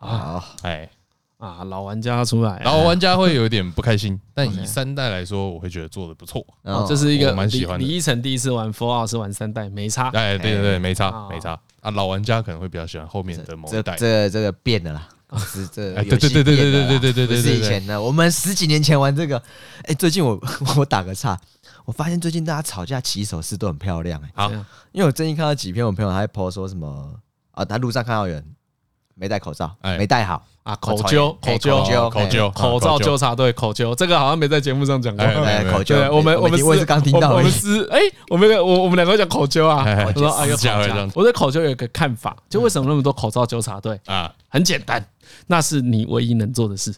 啊，哎。啊，老玩家出来，老玩家会有一点不开心。但以三代来说，我会觉得做的不错。哦，这是一个蛮喜欢的。李依晨第一次玩 Fallout 是玩三代，没差。哎，对对对，没差没差。啊，老玩家可能会比较喜欢后面的某一代。这这个变了啦，是这对对对对对对对对对对，是以前的。我们十几年前玩这个，哎，最近我 我打个岔，我发现最近大家吵架起手式都很漂亮。哎，好，因为我最近看到几篇我朋友还在 po 说什么啊，他路上看到有人没戴口罩，没戴好。啊，口纠，口纠，口纠，口罩纠察队，口纠，这个好像没在节目上讲过。口纠，我们我们我也是刚听到，我们是哎，我们我我们两个讲口纠啊。我说啊，有口纠。我对口纠有一个看法，就为什么那么多口罩纠察队啊？很简单，那是你唯一能做的事。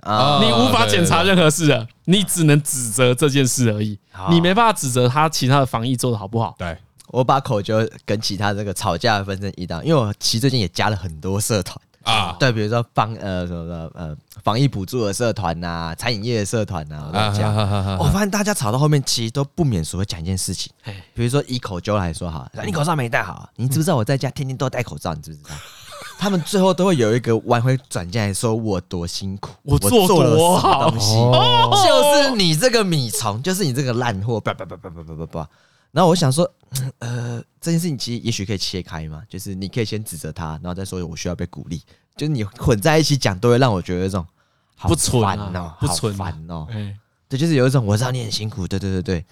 啊，你无法检查任何事的，你只能指责这件事而已，你没办法指责他其他的防疫做的好不好。对，我把口灸跟其他这个吵架的分成一档，因为我其实最近也加了很多社团。啊，对，比如说防呃什么呃防疫补助的社团呐、啊，餐饮业的社团呐、啊，我讲，我发现大家吵到后面，其实都不免说会讲一件事情，比如说以口灸来说哈，你口罩没戴好，你知不知道我在家天天都戴口罩，你知不知道？他们最后都会有一个弯回转进来说我多辛苦，我做多好。东西，就是你这个米虫，就是你这个烂货，叭叭叭叭叭叭叭叭。然后我想说，呃，这件事情其实也许可以切开嘛，就是你可以先指责他，然后再说我需要被鼓励。就是你混在一起讲，都会让我觉得有一种好烦哦，不纯烦哦。对，就是有一种我知道你很辛苦，对对对对。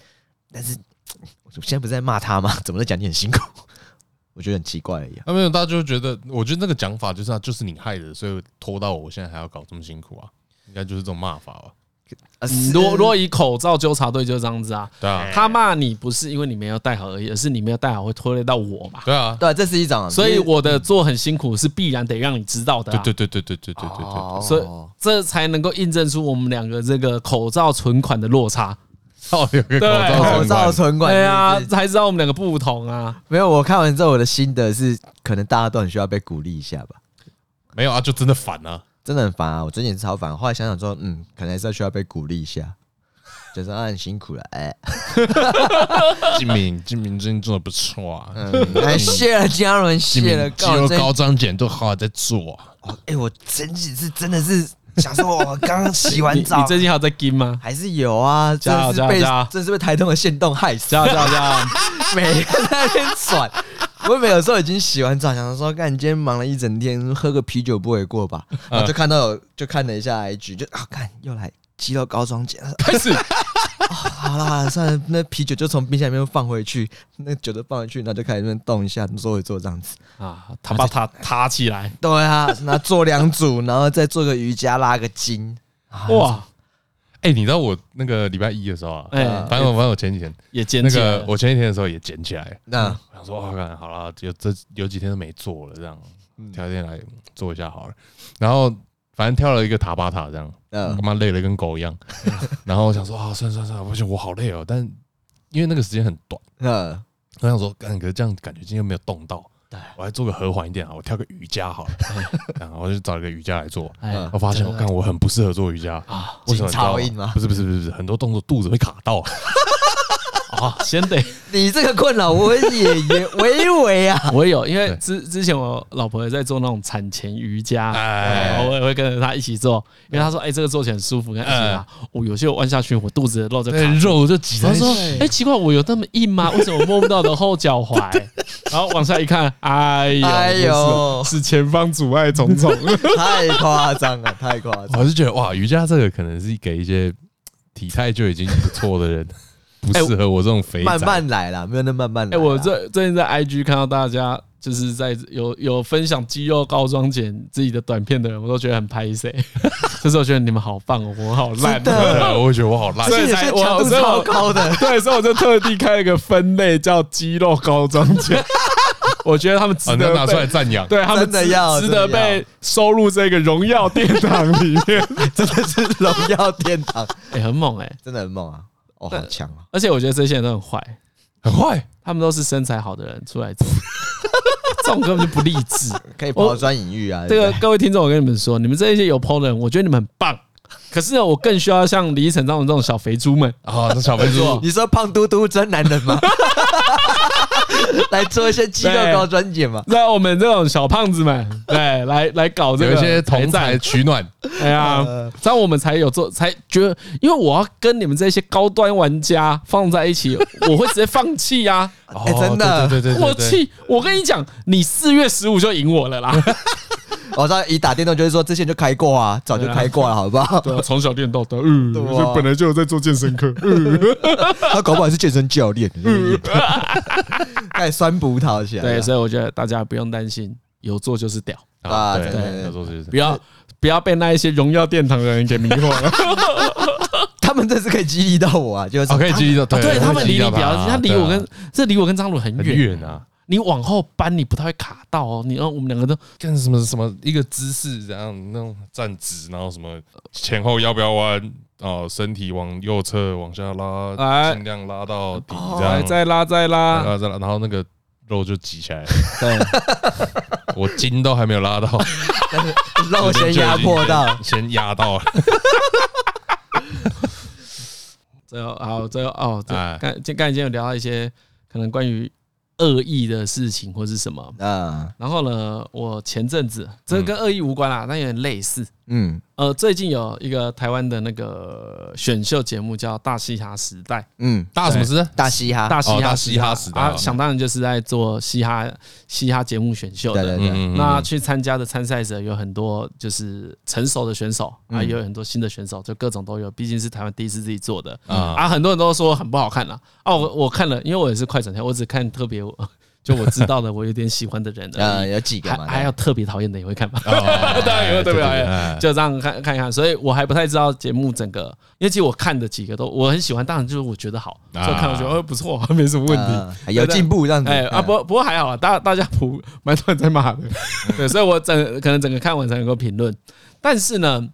但是 我现在不是在骂他吗？怎么在讲你很辛苦？我觉得很奇怪而已。啊，没有，大家就觉得，我觉得那个讲法就是，就是你害的，所以拖到，我现在还要搞这么辛苦啊，应该就是这种骂法吧。如果如果以口罩纠察队就是这样子啊，对啊，他骂你不是因为你没有戴好而已，而是你没有戴好会拖累到我嘛。对啊，对，这是一种，所以我的做很辛苦是必然得让你知道的。对对对对对对对对对，所以这才能够印证出我们两个这个口罩存款的落差。哦，有个口罩存款，对啊，才知道我们两个不同啊。没有，我看完之后我的心得是，可能大家都很需要被鼓励一下吧。没有啊，就真的烦啊。真的很烦啊！我最近也是超烦。后来想想说，嗯，可能还是要需要被鼓励一下，就是啊很辛苦了。哎，金明，金明最近做的不错啊！嗯，谢了嘉伦，谢了肌肉高张检都好好在做。啊哎，我前几次真的是想说，我刚刚洗完澡，你最近还有在金吗？还是有啊？加油加油加油！这是被台东的限动害死，加油加油加油！每天在那边转。我有时候已经洗完澡，想说，干，你今天忙了一整天，喝个啤酒不为过吧？然后就看到有，就看了一下 IG，就啊，干，又来肌肉高装检，开始。好啦，算了，那啤酒就从冰箱里面放回去，那酒都放回去，然后就开始那边动一下，做一做这样子啊，他把它塌起来。对啊，那做两组，然后再做个瑜伽，拉个筋。哇！哎，你知道我那个礼拜一的时候啊，哎，反正我反正我前几天也捡起来，那个我前几天的时候也捡起来。那我想说，我看好了，有这有几天都没做了，这样挑一天来做一下好了。然后反正跳了一个塔巴塔，这样，他妈累了跟狗一样。然后我想说啊，算了算了算了，我想我好累哦，但因为那个时间很短，嗯，我想说，干，可是这样感觉今天没有动到。我还做个和缓一点啊，我跳个瑜伽好了，然后我就找一个瑜伽来做。我发现我看我很不适合做瑜伽啊，为什么？超硬吗？不是不是不是不是，很多动作肚子会卡到。啊，先得你这个困扰我也也微微啊，我有，因为之之前我老婆也在做那种产前瑜伽，哎我也会跟着她一起做，因为她说，哎，这个做起来很舒服，跟一起啊，我有些我弯下去，我肚子的肉就卡，肉就挤在一起。她说，哎，奇怪，我有那么硬吗？为什么我摸不到我的后脚踝？然后往下一看，哎呦，哎呦，是前方阻碍重重，太夸张了，太夸张。我是觉得哇，瑜伽这个可能是给一些体态就已经不错的人。不适合我这种肥仔，慢慢来啦，没有那慢慢来。哎，我最最近在 IG 看到大家就是在有有分享肌肉高装减自己的短片的人，我都觉得很拍谢。就是我觉得你们好棒哦，我好烂，我觉得我好烂，所以才强度超高的。对，所以我就特地开了一个分类叫肌肉高装减。我觉得他们值得拿出来赞扬，对他们真的要值得被收入这个荣耀殿堂里面，真的是荣耀殿堂。哎，很猛哎，真的很猛啊。哦，好强啊！而且我觉得这些人都很坏，很坏。他们都是身材好的人出来做，这种根本就不励志，可以抛砖引玉啊！这个各位听众，我跟你们说，你们这些有 PO 的人，我觉得你们很棒。可是，我更需要像李依晨这种这种小肥猪们啊，这小肥猪，你说胖嘟嘟真男人吗？来做一些肌肉高装减嘛？那我们这种小胖子们，对，来来搞这个，有一些同在取暖。哎呀，这样我们才有做，才觉得，因为我要跟你们这些高端玩家放在一起，我会直接放弃呀！哎，真的，对对对，我气！我跟你讲，你四月十五就赢我了啦！我说一打电动就是说之前就开过啊，早就开过了，好不好？对啊，从小练到大，嗯，本来就有在做健身课，嗯，他搞不好是健身教练，嗯，开始酸葡萄起来。对，所以我觉得大家不用担心，有做就是屌啊！对，有做就是不要不要被那一些荣耀殿堂的人给迷惑了。他们这是可以激励到我啊，就是可以激励到，对他们离你比较，他离我跟这离我跟张鲁很远啊。你往后搬，你不太会卡到哦。你让我们两个都干什么什么一个姿势，然后那种站直，然后什么前后要不要弯哦，身体往右侧往下拉，尽量拉到底，这样再拉再拉，再拉再拉，然后那个肉就挤起来。对，我筋都还没有拉到，但是肉先压迫到，先压到了。最后好，最后哦，刚刚刚才已经有聊到一些可能关于。恶意的事情或是什么？嗯，然后呢，我前阵子这个跟恶意无关啦，但有点类似。嗯，呃，最近有一个台湾的那个选秀节目叫《大嘻哈时代》。嗯，大什么时代？大嘻哈，大嘻哈，大嘻哈时代。啊，想当然就是在做嘻哈嘻哈节目选秀的。对对对。那去参加的参赛者有很多，就是成熟的选手，啊，也有很多新的选手，就各种都有。毕竟是台湾第一次自己做的。啊，很多人都说很不好看了。哦，我我看了，因为我也是快转跳，我只看特别。就我知道的，我有点喜欢的人啊，有几个嘛，还有特别讨厌的也会看吧，当然也会特别讨厌，就这样看看一看。所以我还不太知道节目整个，因为其实我看的几个都我很喜欢，当然就是我觉得好，所以看我觉得不错，没什么问题，有进步这样子。哎啊，不不过还好啊，大大家普蛮多人在骂的，对，所以我整可能整个看完才能够评论。但是呢，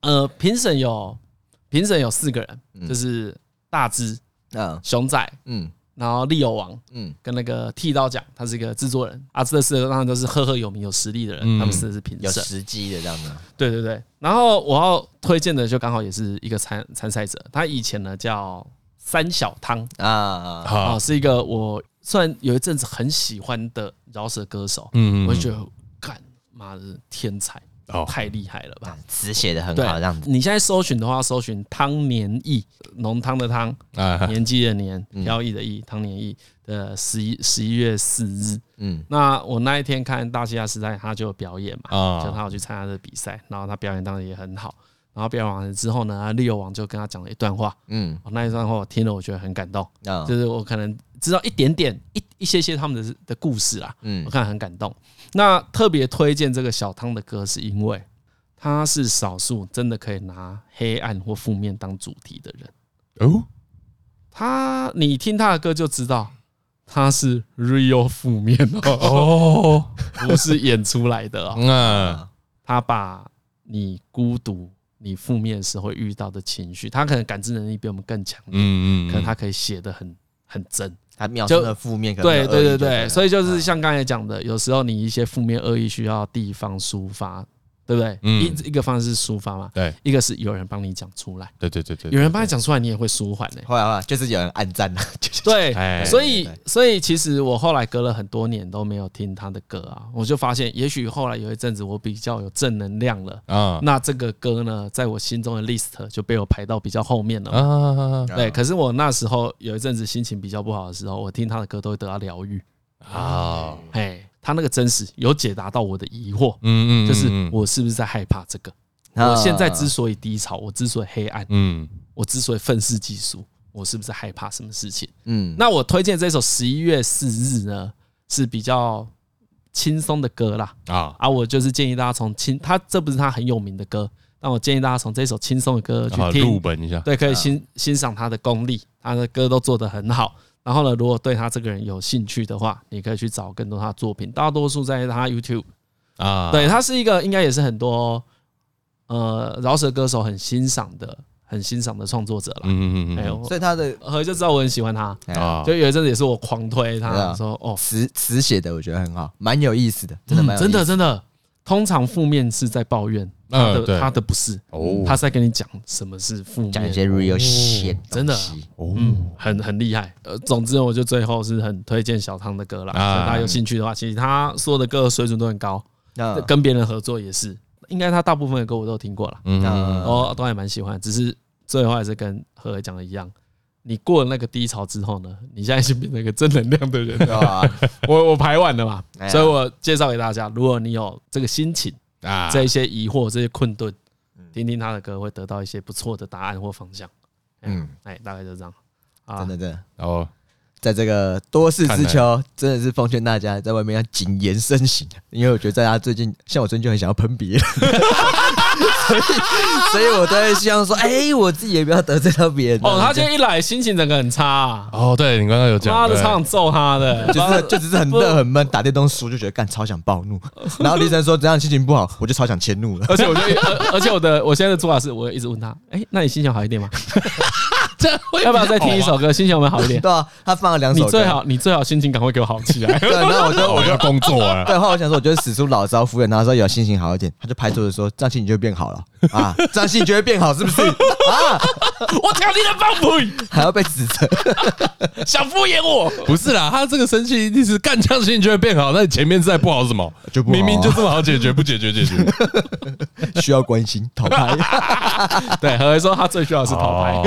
呃，评审有评审有四个人，就是大只，嗯，熊仔，嗯。然后利友王，嗯，跟那个剃刀奖，他是一个制作人，啊，这四个当然都是赫赫有名、有实力的人，他们四个是评审，有实际的这样子。对对对。然后我要推荐的就刚好也是一个参参赛者，他以前呢叫三小汤啊啊，是一个我虽然有一阵子很喜欢的饶舌歌手，嗯，我就觉得干妈的天才。哦，太厉害了吧！词写的很好，这样子。你现在搜寻的话，搜寻汤年义，浓汤的汤，年纪的年，飘逸的逸，汤年义的十一十一月四日。嗯，那我那一天看大嘻哈时代，他就有表演嘛，就他有去参加这比赛，然后他表演当然也很好。然后表演完了之后呢，利友王就跟他讲了一段话。嗯，那一段话我听了，我觉得很感动。就是我可能知道一点点一一些些他们的的故事啦。嗯，我看很感动。那特别推荐这个小汤的歌，是因为他是少数真的可以拿黑暗或负面当主题的人。哦，他你听他的歌就知道他是 real 负面哦，不是演出来的啊。他把你孤独。你负面的时候会遇到的情绪，他可能感知能力比我们更强烈，嗯嗯，可能他可以写的很很真，他描述的负面，对对对对，所以就是像刚才讲的，有时候你一些负面恶意需要地方抒发。对不对？一一个方式是抒发嘛，对，一个是有人帮你讲出来，对对对对，有人帮你讲出来，你也会舒缓的。后来就是有人暗赞了，对，所以所以其实我后来隔了很多年都没有听他的歌啊，我就发现，也许后来有一阵子我比较有正能量了啊，那这个歌呢，在我心中的 list 就被我排到比较后面了啊。对，可是我那时候有一阵子心情比较不好的时候，我听他的歌都会得到疗愈。啊，嘿。他那个真实有解答到我的疑惑，嗯嗯，就是我是不是在害怕这个？我现在之所以低潮，我之所以黑暗，嗯，我之所以愤世嫉俗，我是不是害怕什么事情？嗯，那我推荐这首十一月四日呢，是比较轻松的歌啦，啊。啊，我就是建议大家从轻，他这不是他很有名的歌，但我建议大家从这首轻松的歌去听，入门一下，对，可以欣欣赏他的功力，他的歌都做得很好。然后呢，如果对他这个人有兴趣的话，你可以去找更多他的作品，大多数在他 YouTube 啊，对，他是一个应该也是很多呃饶舌歌手很欣赏的、很欣赏的创作者了。嗯嗯嗯。所以他的我就知道我很喜欢他啊，就有一阵子也是我狂推他，说哦词词写的我觉得很好，蛮有意思的，真的蛮真的真的。通常负面是在抱怨。他的他的不是，他是在跟你讲什么是负面，讲一些 real shit，真的，嗯，很很厉害。呃，总之，我就最后是很推荐小汤的歌啦。大家有兴趣的话，其实他说的歌水准都很高，跟别人合作也是，应该他大部分的歌我都听过了，嗯，我都还蛮喜欢。只是最后还是跟何伟讲的一样，你过了那个低潮之后呢，你现在是变成一个正能量的人，我我排完了嘛，所以我介绍给大家，如果你有这个心情。啊，这一些疑惑，这些困顿，听听他的歌，会得到一些不错的答案或方向。嗯，哎，大概就这样。啊，真的，真的。然后，在这个多事之秋，真的是奉劝大家在外面要谨言慎行，因为我觉得大家最近，像我最近就很想要喷别人。所 以所以我都会希望说，哎，我自己也不要得罪到别人。哦，他今天一来，心情整个很差。哦，对你刚刚有讲，妈的，超想揍他的，就是就只是很热很闷，打电动输就觉得干超想暴怒。然后李晨说这样心情不好，我就超想迁怒了。而且我就，而且我的我现在的做法是，我一直问他，哎，那你心情好一点吗？要不要再听一首歌？心情有没有好一点？对啊，他放了两首。你最好，你最好心情赶快给我好起来。对，那我就我就工作了。对，后来我想说，我就使出老招敷衍他，说有心情好一点，他就拍桌子说：“这样心情就会变好了啊，这样心情就会变好，是不是？”啊，我挑你的放屁，还要被指责，想敷衍我？不是啦，他这个生气一定是干这样心情就会变好，那你前面再不好什么？就明明就这么好解决，不解决解决，需要关心讨拍。对，何为说他最需要的是讨拍，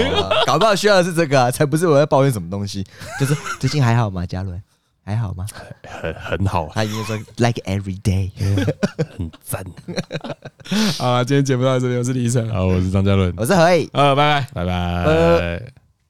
搞不好需要的是这个啊，才不是我在抱怨什么东西，就是 最近还好吗？嘉伦还好吗？很很好，他已经说 like every day，很赞。好，今天节目到这里，我是李晨，好，我是张嘉伦，我是何以，呃，拜拜，拜拜。